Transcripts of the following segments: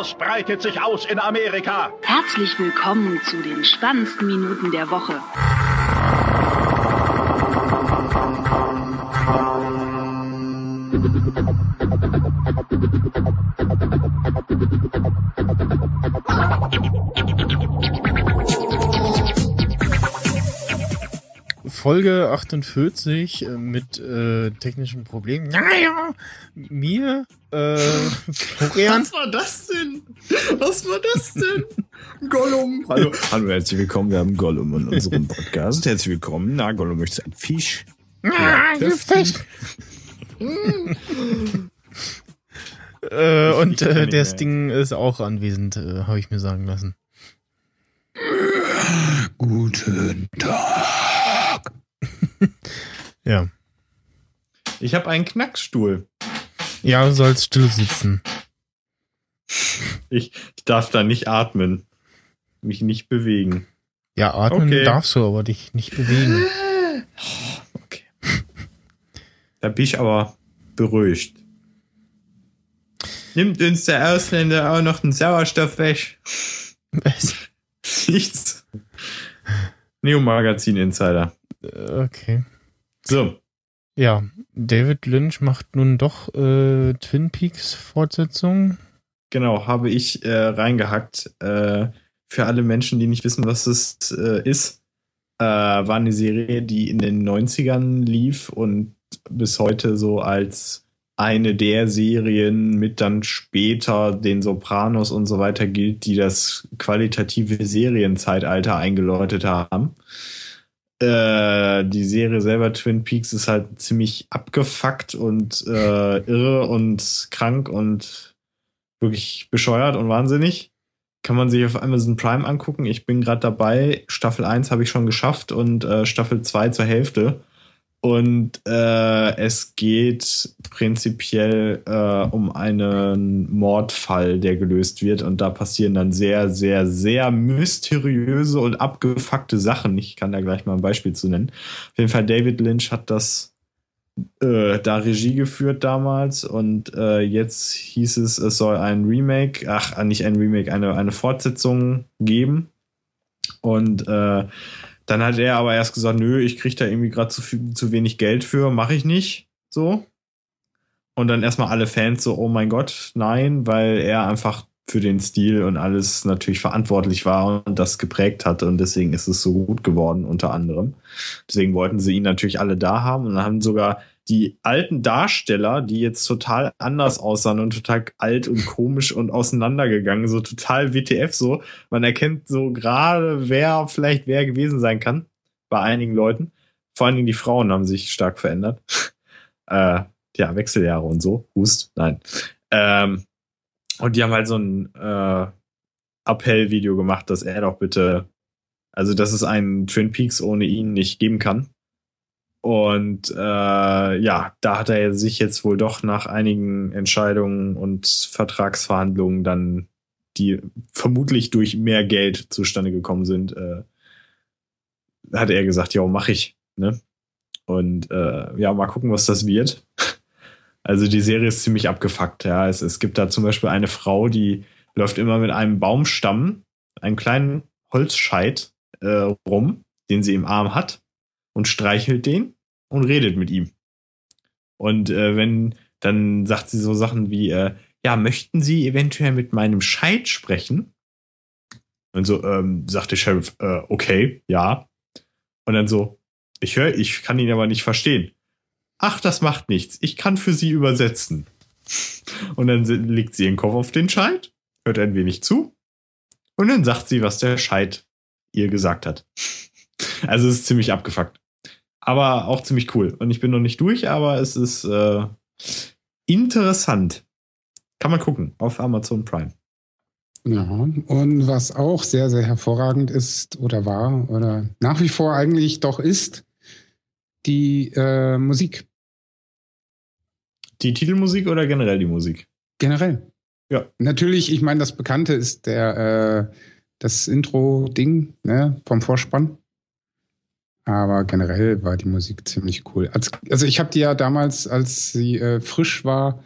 Chaos breitet sich aus in Amerika. Herzlich willkommen zu den spannendsten Minuten der Woche. Folge 48 äh, mit äh, technischen Problemen. Naja, mir, äh, Florian. Was war das denn? Was war das denn? Gollum. Hallo, hallo, herzlich willkommen. Wir haben Gollum in unserem Podcast. Herzlich willkommen. Na, Gollum möchte ein Fisch. Ah, du Fisch. äh, und äh, der Sting ist auch anwesend, äh, habe ich mir sagen lassen. Guten Tag. ja. Ich habe einen Knackstuhl. Ja, du sollst still sitzen. Ich, ich darf da nicht atmen. Mich nicht bewegen. Ja, atmen okay. darfst du, aber dich nicht bewegen. Okay. Da bin ich aber beruhigt. Nimmt uns der Ausländer auch noch den Sauerstoff weg? Was? Nichts. Neo Magazin Insider. Okay. So. Ja, David Lynch macht nun doch äh, Twin Peaks Fortsetzung. Genau, habe ich äh, reingehackt. Äh, für alle Menschen, die nicht wissen, was es äh, ist, äh, war eine Serie, die in den 90ern lief und bis heute so als eine der Serien mit dann später den Sopranos und so weiter gilt, die das qualitative Serienzeitalter eingeläutet haben. Äh, die Serie selber Twin Peaks ist halt ziemlich abgefuckt und äh, irre und krank und wirklich bescheuert und wahnsinnig. Kann man sich auf Amazon Prime angucken. Ich bin gerade dabei. Staffel 1 habe ich schon geschafft und äh, Staffel 2 zur Hälfte. Und äh, es geht prinzipiell äh, um einen Mordfall, der gelöst wird. Und da passieren dann sehr, sehr, sehr mysteriöse und abgefuckte Sachen. Ich kann da gleich mal ein Beispiel zu nennen. Auf jeden Fall, David Lynch hat das äh, da Regie geführt damals. Und äh, jetzt hieß es, es soll ein Remake, ach, nicht ein Remake, eine, eine Fortsetzung geben. Und äh, dann hat er aber erst gesagt, nö, ich krieg da irgendwie gerade zu, zu wenig Geld für, mache ich nicht. So. Und dann erstmal alle Fans so, oh mein Gott, nein, weil er einfach für den Stil und alles natürlich verantwortlich war und das geprägt hat und deswegen ist es so gut geworden unter anderem. Deswegen wollten sie ihn natürlich alle da haben und haben sogar die alten Darsteller, die jetzt total anders aussahen und total alt und komisch und auseinandergegangen, so total WTF so. Man erkennt so gerade, wer vielleicht wer gewesen sein kann bei einigen Leuten. Vor allen Dingen die Frauen haben sich stark verändert. äh, ja, Wechseljahre und so. Hust, nein. Ähm, und die haben halt so ein äh, Appell-Video gemacht, dass er doch bitte, also dass es einen Twin Peaks ohne ihn nicht geben kann. Und äh, ja, da hat er sich jetzt wohl doch nach einigen Entscheidungen und Vertragsverhandlungen dann, die vermutlich durch mehr Geld zustande gekommen sind, äh, hat er gesagt, ja, mach ich. Ne? Und äh, ja, mal gucken, was das wird. Also die Serie ist ziemlich abgefuckt. Ja, es, es gibt da zum Beispiel eine Frau, die läuft immer mit einem Baumstamm, einem kleinen Holzscheit äh, rum, den sie im Arm hat und streichelt den und redet mit ihm. Und äh, wenn, dann sagt sie so Sachen wie, äh, ja, möchten Sie eventuell mit meinem Scheit sprechen? Und so ähm, sagt der Sheriff, äh, okay, ja. Und dann so, ich höre, ich kann ihn aber nicht verstehen. Ach, das macht nichts. Ich kann für Sie übersetzen. Und dann legt sie ihren Kopf auf den Scheit, hört ein wenig zu und dann sagt sie, was der Scheit ihr gesagt hat. Also es ist ziemlich abgefuckt aber auch ziemlich cool. Und ich bin noch nicht durch, aber es ist äh, interessant. Kann man gucken auf Amazon Prime. Ja, und was auch sehr, sehr hervorragend ist oder war oder nach wie vor eigentlich doch ist, die äh, Musik. Die Titelmusik oder generell die Musik? Generell. Ja. Natürlich, ich meine, das Bekannte ist der äh, das Intro-Ding ne, vom Vorspann. Aber generell war die Musik ziemlich cool. Also ich habe die ja damals, als sie äh, frisch war,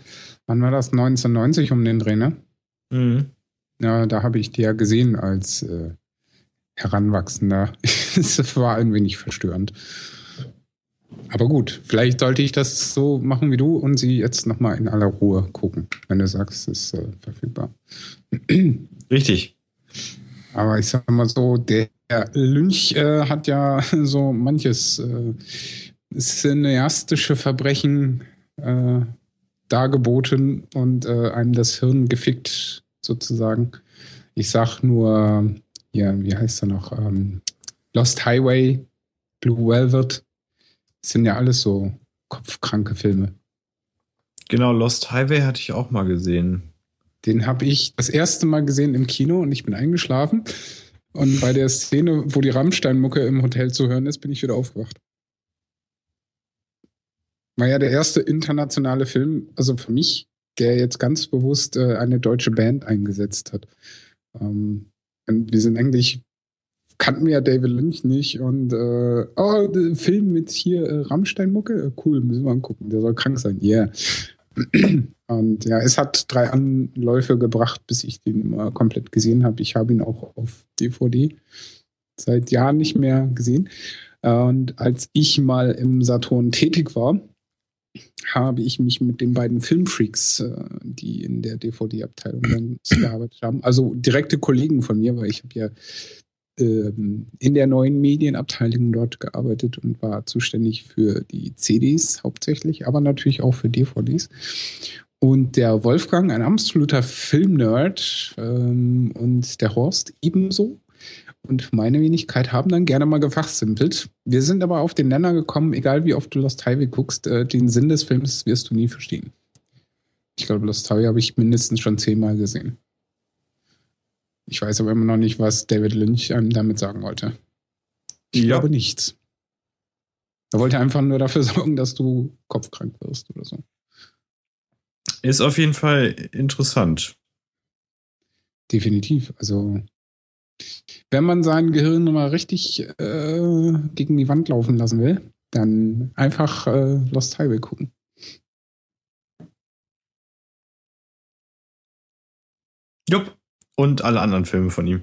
wann war das? 1990 um den Dreh, ne? Mhm. Ja, da habe ich die ja gesehen als äh, Heranwachsender. Es war ein wenig verstörend. Aber gut, vielleicht sollte ich das so machen wie du und sie jetzt nochmal in aller Ruhe gucken, wenn du sagst, es ist äh, verfügbar. Richtig. Aber ich sag mal so, der Lynch äh, hat ja so manches äh, cineastische Verbrechen äh, dargeboten und äh, einem das Hirn gefickt, sozusagen. Ich sag nur, ja, wie heißt er noch? Ähm, Lost Highway, Blue Velvet. Das sind ja alles so kopfkranke Filme. Genau, Lost Highway hatte ich auch mal gesehen. Den habe ich das erste Mal gesehen im Kino und ich bin eingeschlafen. Und bei der Szene, wo die Rammstein-Mucke im Hotel zu hören ist, bin ich wieder aufgewacht. War ja der erste internationale Film, also für mich, der jetzt ganz bewusst äh, eine deutsche Band eingesetzt hat. Ähm, wir sind eigentlich, kannten wir ja David Lynch nicht und äh, oh, Film mit hier äh, Rammstein-Mucke, äh, cool, müssen wir angucken, der soll krank sein, yeah. Und ja, es hat drei Anläufe gebracht, bis ich den mal komplett gesehen habe. Ich habe ihn auch auf DVD seit Jahren nicht mehr gesehen. Und als ich mal im Saturn tätig war, habe ich mich mit den beiden Filmfreaks, äh, die in der DVD-Abteilung gearbeitet haben, also direkte Kollegen von mir, weil ich habe ja ähm, in der neuen Medienabteilung dort gearbeitet und war zuständig für die CDs hauptsächlich, aber natürlich auch für DVDs. Und der Wolfgang, ein absoluter Filmnerd, ähm, und der Horst ebenso. Und meine Wenigkeit haben dann gerne mal gefachsimpelt. Wir sind aber auf den Nenner gekommen, egal wie oft du Lost Highway guckst, äh, den Sinn des Films wirst du nie verstehen. Ich glaube, Lost Highway habe ich mindestens schon zehnmal gesehen. Ich weiß aber immer noch nicht, was David Lynch einem damit sagen wollte. Ich Ja. glaube nichts. Er wollte einfach nur dafür sorgen, dass du kopfkrank wirst oder so. Ist auf jeden Fall interessant. Definitiv. Also, wenn man sein Gehirn mal richtig äh, gegen die Wand laufen lassen will, dann einfach äh, Lost Highway gucken. Jupp. Und alle anderen Filme von ihm,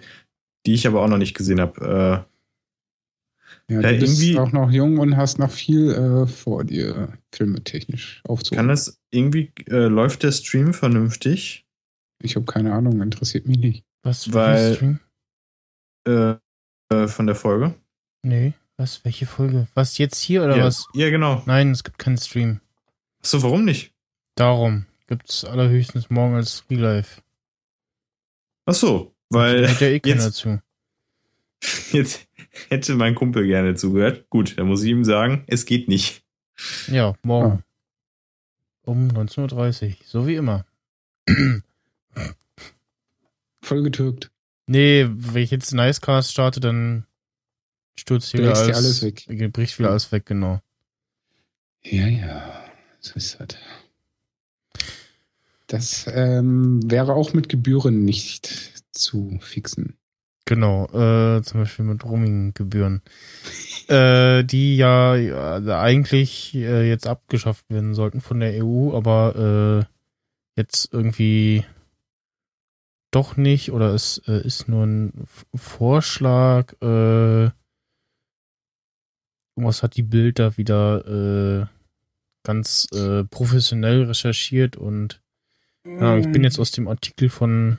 die ich aber auch noch nicht gesehen habe. Ja, Ja, du bist auch noch jung und hast noch viel äh, vor dir, filmetechnisch Äh, aufzuholen. kann das irgendwie, äh, läuft der Stream vernünftig? Ich habe keine Ahnung, interessiert mich nicht. Was für Weil- ein Stream? Äh, äh, von der Folge? Nee, was? Welche Folge? Was jetzt hier oder ja. was? Ja, genau. Nein, es gibt keinen Stream. Achso, warum nicht? Darum gibt's allerhöchstens morgen als Real Life. Achso, weil Hört ja eh keiner jetzt, zu. jetzt hätte mein Kumpel gerne zugehört. Gut, dann muss ich ihm sagen, es geht nicht. Ja, morgen. Um 19.30 Uhr. So wie immer. Voll getürkt. Nee, wenn ich jetzt Nicecast starte, dann stürzt hier wieder alles, alles weg. Bricht wieder alles weg, genau. Ja, ja, so ist das. Das ähm, wäre auch mit Gebühren nicht zu fixen. Genau, äh, zum Beispiel mit Roaming-Gebühren. äh, die ja, ja eigentlich äh, jetzt abgeschafft werden sollten von der EU, aber äh, jetzt irgendwie doch nicht oder es äh, ist nur ein Vorschlag. Äh, irgendwas hat die Bild da wieder äh, ganz äh, professionell recherchiert und ja, ich bin jetzt aus dem Artikel von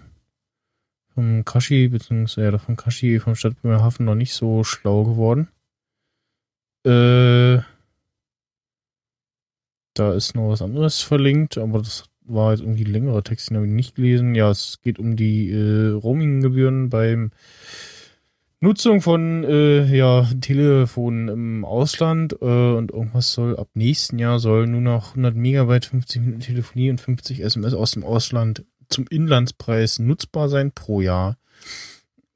vom Kashi, beziehungsweise ja, von Kashi vom Stadt Bremerhaven noch nicht so schlau geworden. Äh, da ist noch was anderes verlinkt, aber das war jetzt irgendwie ein längerer Text, den habe ich nicht gelesen. Ja, es geht um die äh, Roaming-Gebühren beim Nutzung von äh, ja, Telefonen im Ausland äh, und irgendwas soll ab nächsten Jahr soll nur noch 100 Megabyte, 50 Minuten Telefonie und 50 SMS aus dem Ausland zum Inlandspreis nutzbar sein pro Jahr.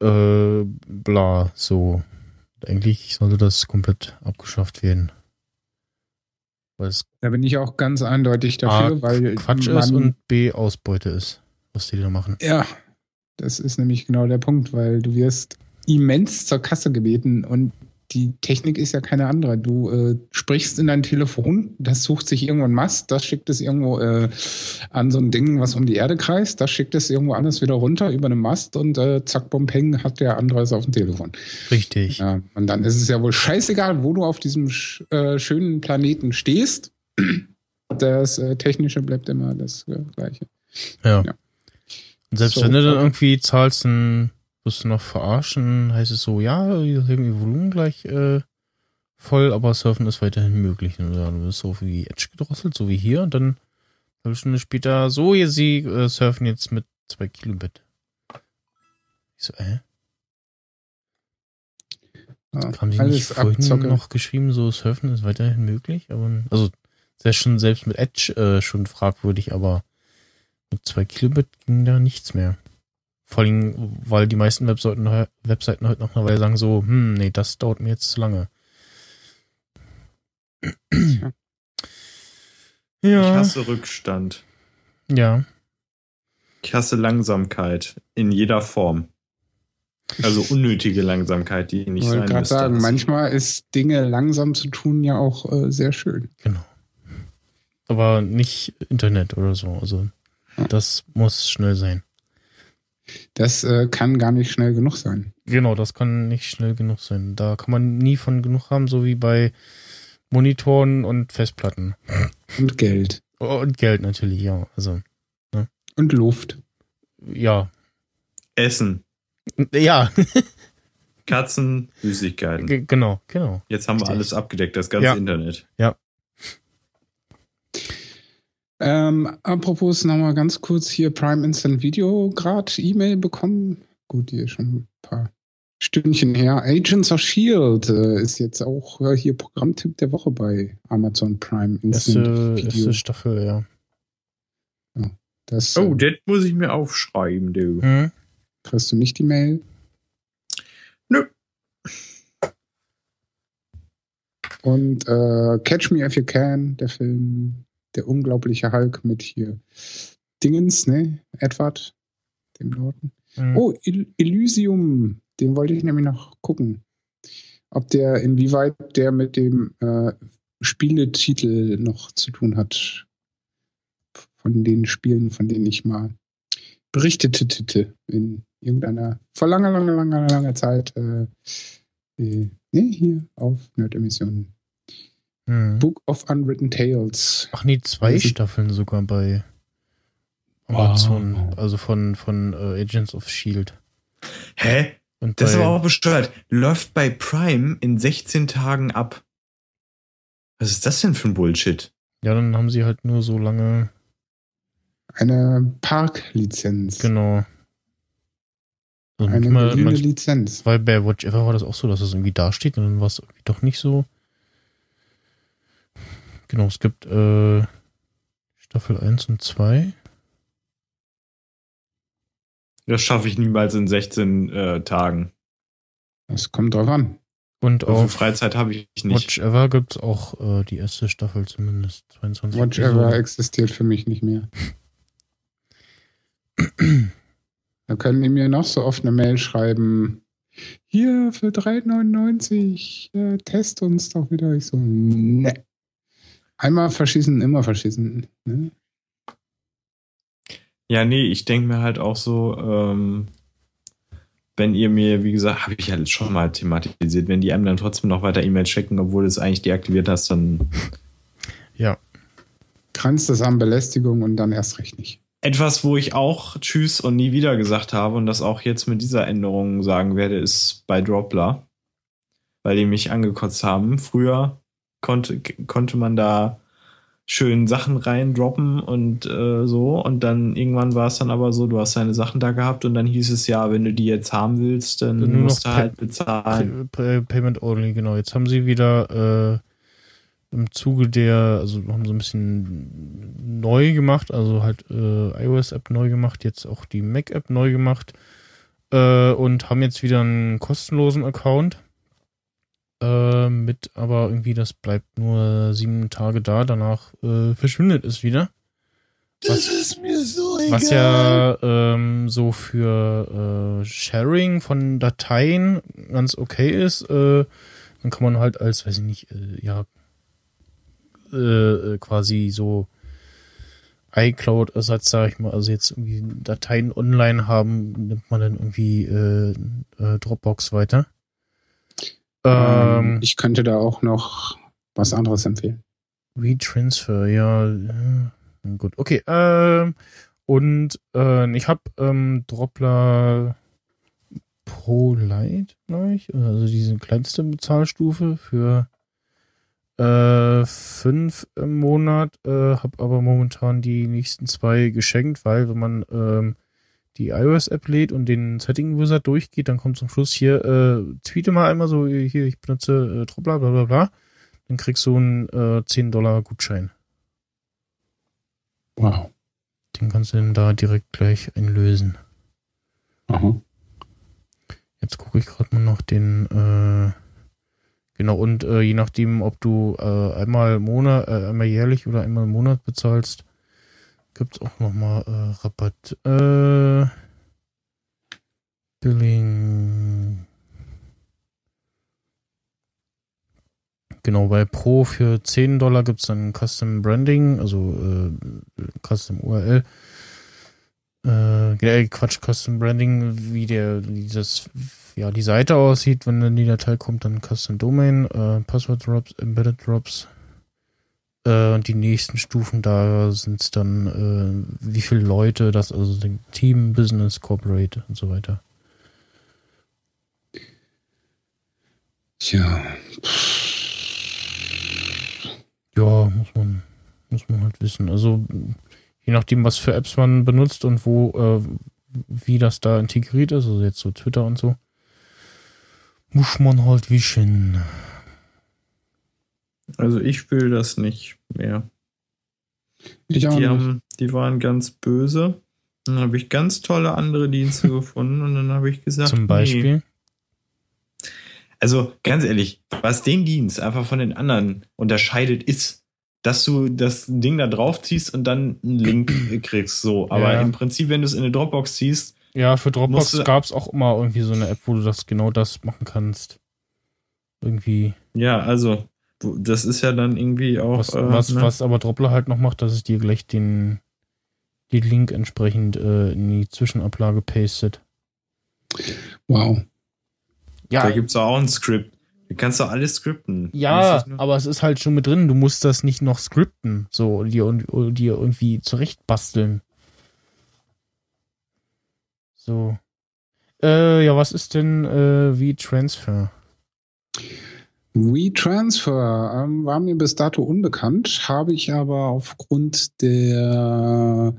Äh, bla, so. Eigentlich sollte das komplett abgeschafft werden. Da bin ich auch ganz eindeutig dafür, A, weil Quatsch ist und B Ausbeute ist, was die da machen. ja, das ist nämlich genau der Punkt, weil du wirst immens zur Kasse gebeten und die Technik ist ja keine andere. Du äh, sprichst in dein Telefon, das sucht sich irgendwo ein Mast, das schickt es irgendwo äh, an so ein Ding, was um die Erde kreist, das schickt es irgendwo anders wieder runter über einen Mast und äh, zack, bum, peng, hat der andere es auf dem Telefon. Richtig. Ja, und dann ist es ja wohl scheißegal, wo du auf diesem sch äh, schönen Planeten stehst. Das äh, Technische bleibt immer das äh, Gleiche. Ja. Ja. Und selbst So, wenn du dann irgendwie zahlst, dann wirst du noch verarschen, heißt es so, ja, irgendwie Volumen gleich äh, voll, aber Surfen ist weiterhin möglich. Oder du wirst so die Edge gedrosselt, so wie hier, und dann eine halbe Stunde später, so, ihr sie äh, surfen jetzt mit zwei Kilobit. Ich so, äh? Ja, Haben die nicht vorhin Abzocke. noch geschrieben, so Surfen ist weiterhin möglich? Aber, also, sehr schon selbst mit Edge äh, schon fragwürdig, aber mit zwei Kilobit ging da nichts mehr. Vor allem, weil die meisten Webseiten, Webseiten heute noch eine Weile sagen so, hm, nee, das dauert mir jetzt zu lange. Tja. Ich Ja, hasse Rückstand. ja, Ich hasse Langsamkeit in jeder Form. Also unnötige Langsamkeit, die nicht Ich wollte sein gerade müsste. sagen, manchmal ist Dinge langsam zu tun ja auch äh, sehr schön. genau. Aber nicht Internet oder so, also das muss schnell sein. Das äh, kann gar nicht schnell genug sein. Genau, das kann nicht schnell genug sein. Da kann man nie von genug haben, so wie bei Monitoren und Festplatten. Und Geld. Oh, Und Geld natürlich, ja. Also, Und Luft. ja. Essen, Ja, Katzen, Süßigkeiten. G- genau, genau. Jetzt haben wir Richtig. alles abgedeckt, das ganze Ja. Internet. Ähm, apropos nochmal ganz kurz hier Prime Instant Video gerade E-Mail bekommen. Gut, ist schon ein paar Stündchen her. Agents of Shield äh, ist jetzt auch äh, hier Programmtipp der Woche bei Amazon Prime Instant Erste, Video. erste Staffel, ja. Das Oh, äh, das muss ich mir aufschreiben, du. Hm? kriegst du nicht die Mail. Nö. Und äh, Catch Me If You Can, der Film, der unglaubliche Hulk mit hier Dingens, ne? Edward, dem Norton. Hm. Oh, El Elysium, den wollte ich nämlich noch gucken. Ob der, inwieweit der mit dem äh, Spieletitel noch zu tun hat. Von den Spielen, von denen ich mal berichtete in irgendeiner, vor langer, langer, langer, langer Zeit, äh, äh, ne, hier auf Nerd-Emissionen. Hm. Book of Unwritten Tales. Ach nee, zwei Das ist- Staffeln sogar bei Amazon. Wow. Also von, von äh, Agents of Shield. Hä? Und Das ist aber auch besteuert. Läuft bei Prime in 16 Tagen ab. Was ist das denn für ein Bullshit? Ja, dann haben sie halt nur so lange, Eine Parklizenz. genau. Also Eine manch- Lizenz. Weil bei Watch Ever war das auch so, dass es irgendwie dasteht und dann war es irgendwie doch nicht so. Genau, es gibt äh, Staffel 1 und 2. Das schaffe ich niemals in 16 äh, Tagen. Das kommt drauf an. Und So viel auf Freizeit habe ich nicht. Watch Ever gibt es auch äh, die erste Staffel zumindest. 22 Watch. Ever existiert für mich nicht mehr. Da können die mir noch so oft eine Mail schreiben. Hier für 3,99 äh, test uns doch wieder. Ich so, ne. Einmal verschießen, immer verschießen. Ne? Ja, nee, ich denke mir halt auch so, ähm, wenn ihr mir, wie gesagt, habe ich ja schon mal thematisiert, wenn die einem dann trotzdem noch weiter E-Mails schicken, obwohl du es eigentlich deaktiviert hast, dann Ja, Grenzt das an Belästigung und dann erst recht nicht. Etwas, wo ich auch Tschüss und nie wieder gesagt habe und das auch jetzt mit dieser Änderung sagen werde, ist bei Dropler, weil die mich angekotzt haben. Früher konnte, konnte man da schön Sachen reindroppen und äh, so und dann irgendwann war es dann aber so, du hast deine Sachen da gehabt und dann hieß es ja, wenn du die jetzt haben willst, dann Nur musst du halt bezahlen. Pay- Payment only, genau. Jetzt haben sie wieder äh, im Zuge der, also haben sie ein bisschen neu gemacht, also halt äh, iOS-App neu gemacht, jetzt auch die Mac-App neu gemacht äh, und haben jetzt wieder einen kostenlosen Account. Äh, mit, aber irgendwie, das bleibt nur sieben Tage da, danach äh, verschwindet es wieder. Was, ist mir so was ja ähm, so für äh, Sharing von Dateien ganz okay ist, äh, Dann kann man halt als, weiß ich nicht, äh, ja, äh, quasi so iCloud-Ersatz, sag ich mal, also jetzt irgendwie Dateien online haben, nimmt man dann irgendwie äh, äh, Dropbox weiter. Ähm, ich könnte da auch noch was anderes empfehlen. WeTransfer, ja. ja. Gut, okay. Ähm, und äh, ich habe ähm, Droppler Pro Lite, glaube ich. Also diese kleinste Bezahlstufe für äh, fünf im Monat, äh, habe aber momentan die nächsten zwei geschenkt, weil wenn man ähm, die iOS-App lädt und den Setting-Wizard durchgeht, dann kommt zum Schluss hier, äh, tweete mal einmal so, hier, ich benutze äh, Troppler, bla bla bla. Dann kriegst du einen äh, 10 Dollar Gutschein. Wow. Den kannst du dann da direkt gleich einlösen. Aha. Jetzt gucke ich gerade mal noch den, äh, genau, und äh, je nachdem, ob du äh, einmal Monat, äh, einmal jährlich oder einmal im Monat bezahlst, gibt's auch nochmal äh, Rabatt. Äh, Billing. Genau, bei Pro für 10 Dollar gibt's dann Custom Branding, also äh, Custom URL. Äh, Quatsch, Custom Branding, wie der, wie das, ja, die Seite aussieht, wenn dann die Datei kommt, dann Custom Domain, äh, Password Drops, Embedded Drops, äh, und die nächsten Stufen da sind es dann, äh, wie viele Leute das, also Team, Business, Corporate und so weiter. Tja. Ja, muss man, muss man halt wissen. Also je nachdem, was für Apps man benutzt und wo, äh, wie das da integriert ist, also jetzt so Twitter und so, muss man halt wischen. Also ich spiele das nicht mehr. Ich auch die, nicht. haben, die waren ganz böse. Dann habe ich ganz tolle andere Dienste gefunden und dann habe ich gesagt, Zum Beispiel. Nee. Also ganz ehrlich, was den Dienst einfach von den anderen unterscheidet, ist, dass du das Ding da drauf ziehst und dann einen Link kriegst. So, aber Ja. im Prinzip, wenn du es in eine Dropbox ziehst, Ja, für Dropbox gab es auch immer irgendwie so eine App, wo du das genau das machen kannst. Irgendwie. ja, also das ist ja dann irgendwie auch Was, äh, was, ne? was aber Droppler halt noch macht, dass es dir gleich den, den Link entsprechend äh, in die Zwischenablage pastet. Wow. Da gibt's auch ein Skript. Du kannst doch alles skripten. Ja, es aber es ist halt schon mit drin. Du musst das nicht noch skripten, so und dir, und dir irgendwie zurechtbasteln. So. Äh, ja, was ist denn äh, wie Transfer? WeTransfer ähm, war mir bis dato unbekannt, habe ich aber aufgrund der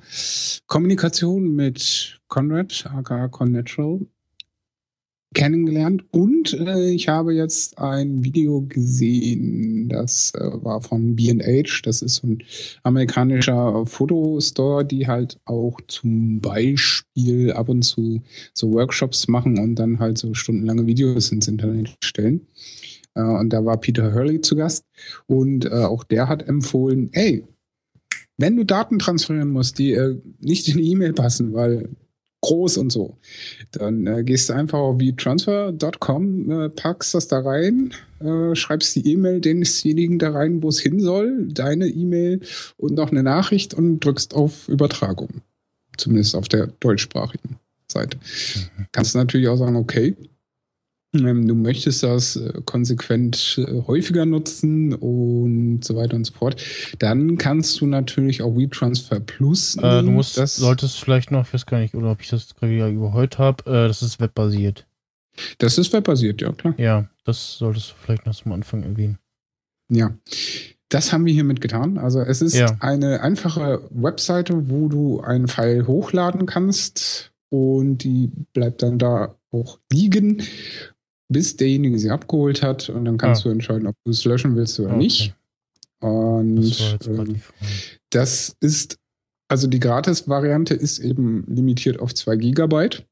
Kommunikation mit Conrad, aka Connatural, kennengelernt und äh, ich habe jetzt ein Video gesehen, das äh, war von B&H, das ist ein amerikanischer Fotostore, die halt auch zum Beispiel ab und zu so Workshops machen und dann halt so stundenlange Videos ins Internet stellen. Äh, und da war Peter Hurley zu Gast. Und äh, auch der hat empfohlen, ey, wenn du Daten transferieren musst, die äh, nicht in die E-Mail passen, weil groß und so, dann äh, gehst du einfach auf vtransfer.com, äh, packst das da rein, äh, schreibst die E-Mail desjenigen da rein, wo es hin soll, deine E-Mail und noch eine Nachricht und drückst auf Übertragung. Zumindest auf der deutschsprachigen Seite. Kannst du natürlich auch sagen, okay, du möchtest das äh, konsequent äh, häufiger nutzen und so weiter und so fort, dann kannst du natürlich auch WeTransfer Plus Äh, du nehmen. musst, das, solltest vielleicht noch, ich weiß gar nicht, oder ob ich das gerade wieder überholt habe, äh, das ist webbasiert. das ist webbasiert, ja klar. Ja, das solltest du vielleicht noch zum Anfang erwähnen. Ja. Das haben wir hiermit getan. Also es ist Ja. eine einfache Webseite, wo du einen File hochladen kannst und die bleibt dann da auch liegen, bis derjenige sie abgeholt hat und dann kannst Ah. du entscheiden, ob du es löschen willst oder Okay. nicht. Und Das Frage. Das ist, also die Gratis-Variante ist eben limitiert auf 2 Gigabyte.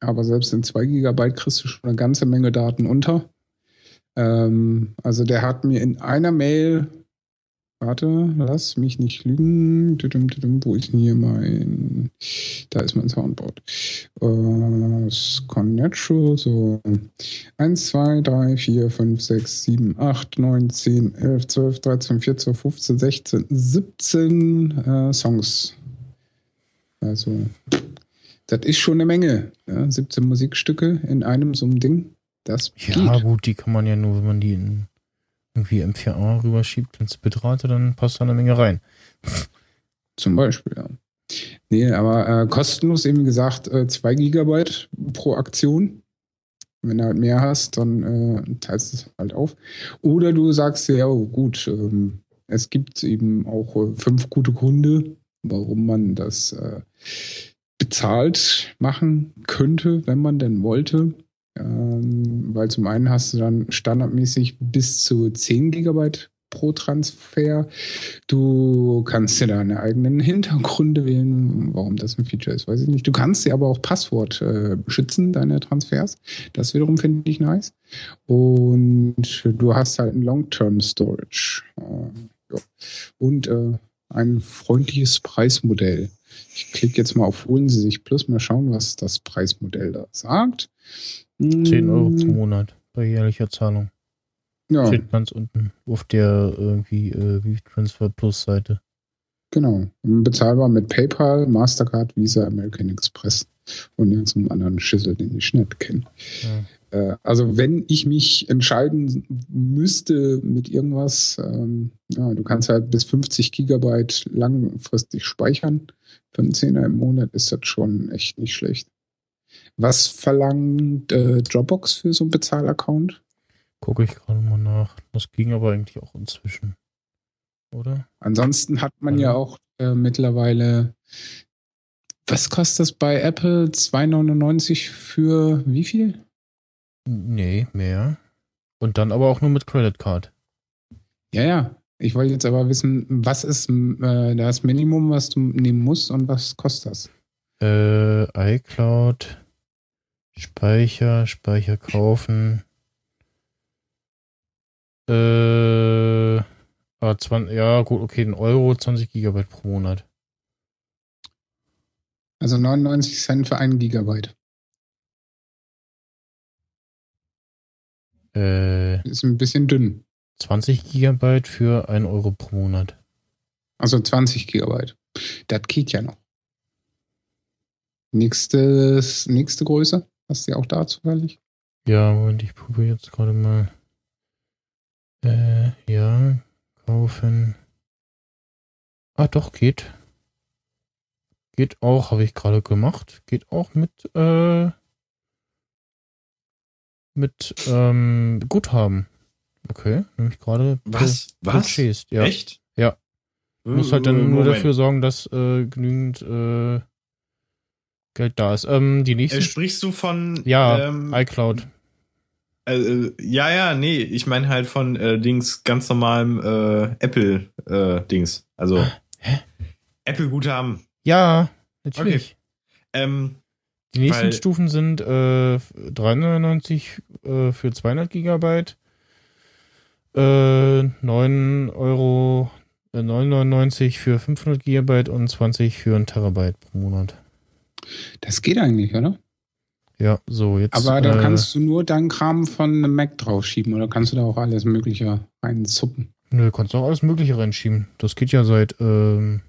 Aber selbst in 2 Gigabyte kriegst du schon eine ganze Menge Daten unter. Ähm, also der hat mir in einer Mail Warte, lass mich nicht lügen. Wo ist denn hier mein. Da ist mein Soundboard. Äh, Connatural, so. 1, 2, 3, 4, 5, 6, 7, 8, 9, 10, 11, 12, 13, 14, 15, 16, 17 äh, Songs. Also, das ist schon eine Menge. Ja? 17 Musikstücke in einem so einem Ding. Das Ja, geht. gut, die kann man ja nur, wenn man die in irgendwie M4A rüberschiebt ins Bitrate, dann passt da eine Menge rein. Zum Beispiel, ja. Nee, aber äh, kostenlos eben gesagt, äh, 2 Gigabyte pro Aktion. Wenn du halt mehr hast, dann äh, teilst du es halt auf. Oder du sagst ja, oh, gut, ähm, es gibt eben auch äh, fünf gute Gründe, warum man das äh, bezahlt machen könnte, wenn man denn wollte. Ähm, weil zum einen hast du dann standardmäßig bis zu 10 Gigabyte pro Transfer. Du kannst dir deine eigenen Hintergründe wählen, warum das ein Feature ist, weiß ich nicht. Du kannst dir aber auch Passwort äh, schützen, deine Transfers. Das wiederum finde ich nice. Und du hast halt ein Long-Term Storage. Äh, ja. Und äh, ein freundliches Preismodell. Ich klicke jetzt mal auf Holen Sie sich Plus, mal schauen, was das Preismodell da sagt. 10 Euro pro Monat bei jährlicher Zahlung. Ja, Steht ganz unten auf der irgendwie äh, Transfer Plus Seite. genau. Bezahlbar mit PayPal, Mastercard, Visa, American Express und irgendeinem anderen Schüssel, den ich nicht kenne. Ja. Äh, also wenn ich mich entscheiden müsste mit irgendwas, ähm, ja, du kannst halt bis 50 Gigabyte langfristig speichern. Für einen Zehner im Monat ist das schon echt nicht schlecht. Was verlangt äh, Dropbox für so einen Bezahlaccount? Gucke ich gerade mal nach. Das ging aber eigentlich auch inzwischen. Oder? Ansonsten hat man ja Also- auch äh, mittlerweile, was kostet das bei Apple? 2,99 für wie viel? Nee, mehr. Und dann aber auch nur mit Credit Card. Ja, ja. Ich wollte jetzt aber wissen, was ist äh, das Minimum, was du nehmen musst und was kostet das? Äh, iCloud, Speicher, Speicher kaufen. Äh, ah, 20, ja, gut, okay, ein Euro, 20 Gigabyte pro Monat. Also 99 Cent für einen Gigabyte. Äh, Ist ein bisschen dünn. 20 Gigabyte für 1 Euro pro Monat. Also 20 Gigabyte. Das geht ja noch. Nächstes, nächste Größe? Hast du die auch da zufällig? Ja, Moment, ich probiere jetzt gerade mal. Äh, ja, kaufen. Ah, doch, geht. Geht auch, habe ich gerade gemacht. Geht auch mit, äh, mit, ähm, Guthaben. Okay, nämlich gerade. Was? Was? purchased, Ja. Echt? Ja. Muss halt dann Äh, nur Moment. dafür sorgen, dass äh, genügend äh, Geld da ist. Ähm, die nächste. Äh, sprichst du von ja, ähm, iCloud. äh, äh, ja, ja, nee, ich meine halt von äh, Dings ganz normalem äh, Apple äh, Dings. Also Hä? Apple Guthaben. Ja, natürlich. Ähm, Die nächsten Stufen sind äh, 399 äh, für 200 Gigabyte, äh, 9 Euro, äh, 9,99 für 500 Gigabyte und 20 für ein Terabyte pro Monat. Das geht eigentlich, oder? Ja, so jetzt. Aber da äh, kannst du nur deinen Kram von einem Mac draufschieben oder kannst du da auch alles Mögliche reinzuppen? Nö, kannst auch alles Mögliche reinschieben. Das geht ja seit ähm,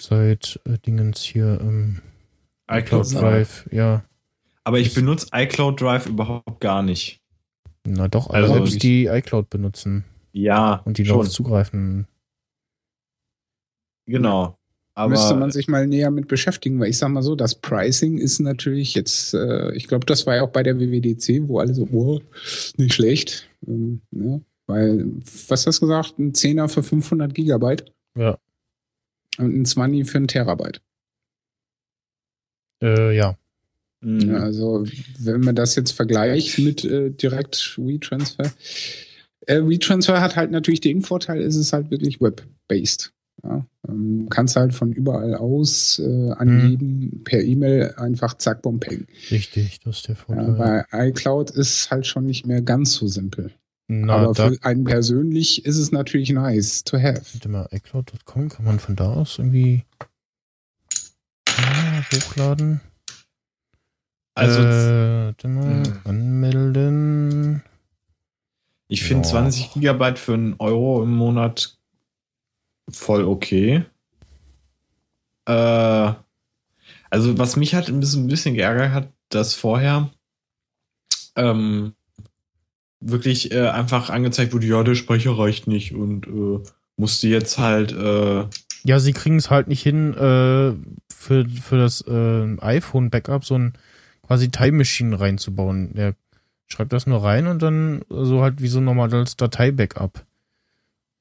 seit äh, Dingens hier ähm, iCloud Drive. Drive. Ja, Aber ich benutze iCloud Drive überhaupt gar nicht. na doch, Also Apps, ich- die iCloud benutzen Ja, und die schon. darauf zugreifen. Genau. Aber Müsste man sich mal näher mit beschäftigen, weil ich sag mal so, das Pricing ist natürlich jetzt, äh, ich glaube, das war ja auch bei der WWDC, wo alle so, oh, nicht schlecht. Ähm, ja, weil, was hast du gesagt? Ein Zehner für 500 Gigabyte Ja. und ein 20 für ein Terabyte. Äh, ja. Mhm. Ja, also, wenn man das jetzt vergleicht mit äh, direkt WeTransfer, äh, WeTransfer hat halt natürlich den Vorteil, ist es halt wirklich web-based. Ja, ähm, kannst halt von überall aus äh, angeben, per E-Mail einfach zack, bom, peng. Richtig, das ist der Ja, Vorteil. bei iCloud ist halt schon nicht mehr ganz so simpel. Na, Aber für einen persönlich ist es natürlich nice to have. warte mal, iCloud.com kann man von da aus irgendwie ah, hochladen. Also äh, warte mal, Hm. anmelden. ich finde ja. 20 Gigabyte für einen Euro im Monat voll okay. Äh, also was mich halt ein bisschen, ein bisschen geärgert hat, dass vorher ähm, wirklich äh, einfach angezeigt wurde, ja, der Speicher reicht nicht und äh, musste jetzt halt äh, Ja, sie kriegen es halt nicht hin, äh, für, für das äh, iPhone-Backup so ein quasi Time Machine reinzubauen. Der schreibt das nur rein und dann so halt wie so ein normales Datei-Backup.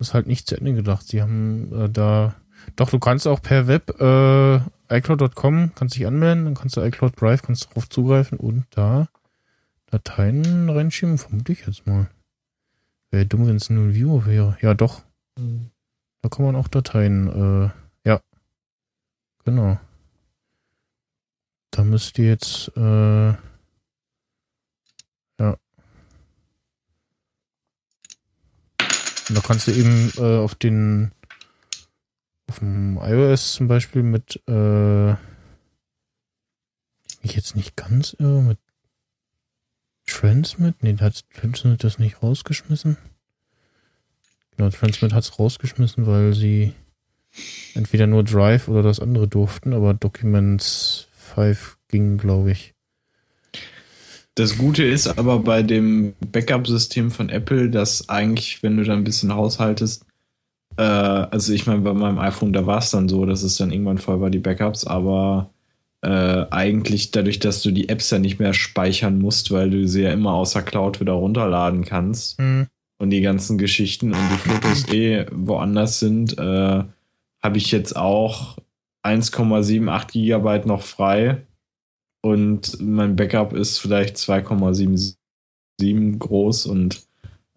Das ist halt nicht zu Ende gedacht. Sie haben äh, da. Doch, du kannst auch per Web äh, iCloud.com, kannst dich anmelden, dann kannst du iCloud Drive, kannst darauf zugreifen und da Dateien reinschieben, vermute ich jetzt mal. Wäre dumm, wenn es nur ein Viewer wäre. Ja, doch. Da kann man auch Dateien, äh, ja. Genau. Da müsst ihr jetzt, äh, Und da kannst du eben äh, auf den, auf dem iOS zum Beispiel mit, äh, ich jetzt nicht ganz irre, mit Transmit? Nee, hat Transmit das nicht rausgeschmissen. Genau, Transmit hat es rausgeschmissen, weil sie entweder nur Drive oder das andere durften, aber Documents 5 ging, glaube ich. Das Gute ist aber bei dem Backup-System von Apple, dass eigentlich, wenn du da ein bisschen haushaltest, äh, also ich meine, bei meinem iPhone, da war es dann so, dass es dann irgendwann voll war, die Backups, aber äh, eigentlich dadurch, dass du die Apps ja nicht mehr speichern musst, weil du sie ja immer außer Cloud wieder runterladen kannst Hm. und die ganzen Geschichten und die Fotos eh woanders sind, äh, habe ich jetzt auch 1,78 Gigabyte noch frei und mein Backup ist vielleicht 2,77 groß und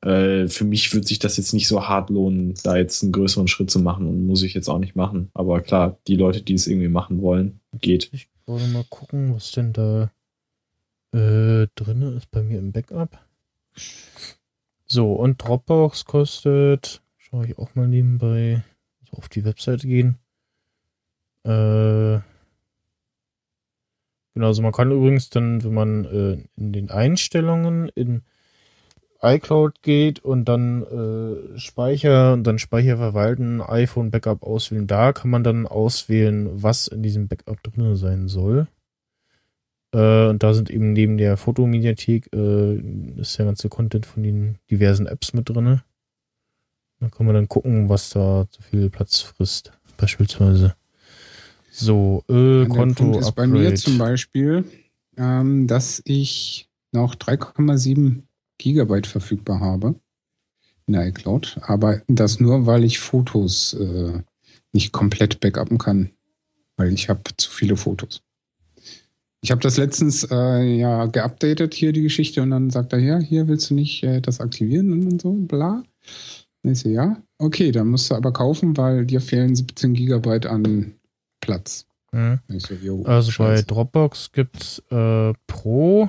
äh, für mich wird sich das jetzt nicht so hart lohnen, da jetzt einen größeren Schritt zu machen und muss ich jetzt auch nicht machen. Aber klar, die Leute, die es irgendwie machen wollen, geht. Ich wollte mal gucken, was denn da äh, drin ist bei mir im Backup. So, und Dropbox kostet, schaue ich auch mal nebenbei, also auf die Webseite gehen. Äh, genau, also man kann übrigens dann, wenn man äh, in den Einstellungen in iCloud geht und dann äh, Speicher und dann Speicher verwalten, iPhone Backup auswählen. Da kann man dann auswählen, was in diesem Backup drin sein soll. Äh, und da sind eben neben der Fotomediathek äh, ist der ganze Content von den diversen Apps mit drin. Da kann man dann gucken, was da zu viel Platz frisst, beispielsweise. So, äh, Konto Punkt ist bei mir zum Beispiel, ähm, dass ich noch 3,7 Gigabyte verfügbar habe in der iCloud, aber das nur, weil ich Fotos äh, nicht komplett backuppen kann, weil ich habe zu viele Fotos. Ich habe das letztens äh, ja geupdatet hier die Geschichte und dann sagt er ja, hier willst du nicht äh, das aktivieren und so bla. Und ich so ja, okay, dann musst du aber kaufen, weil dir fehlen 17 Gigabyte an Platz. Hm. So, jo, Also bei. Dropbox gibt's äh, Pro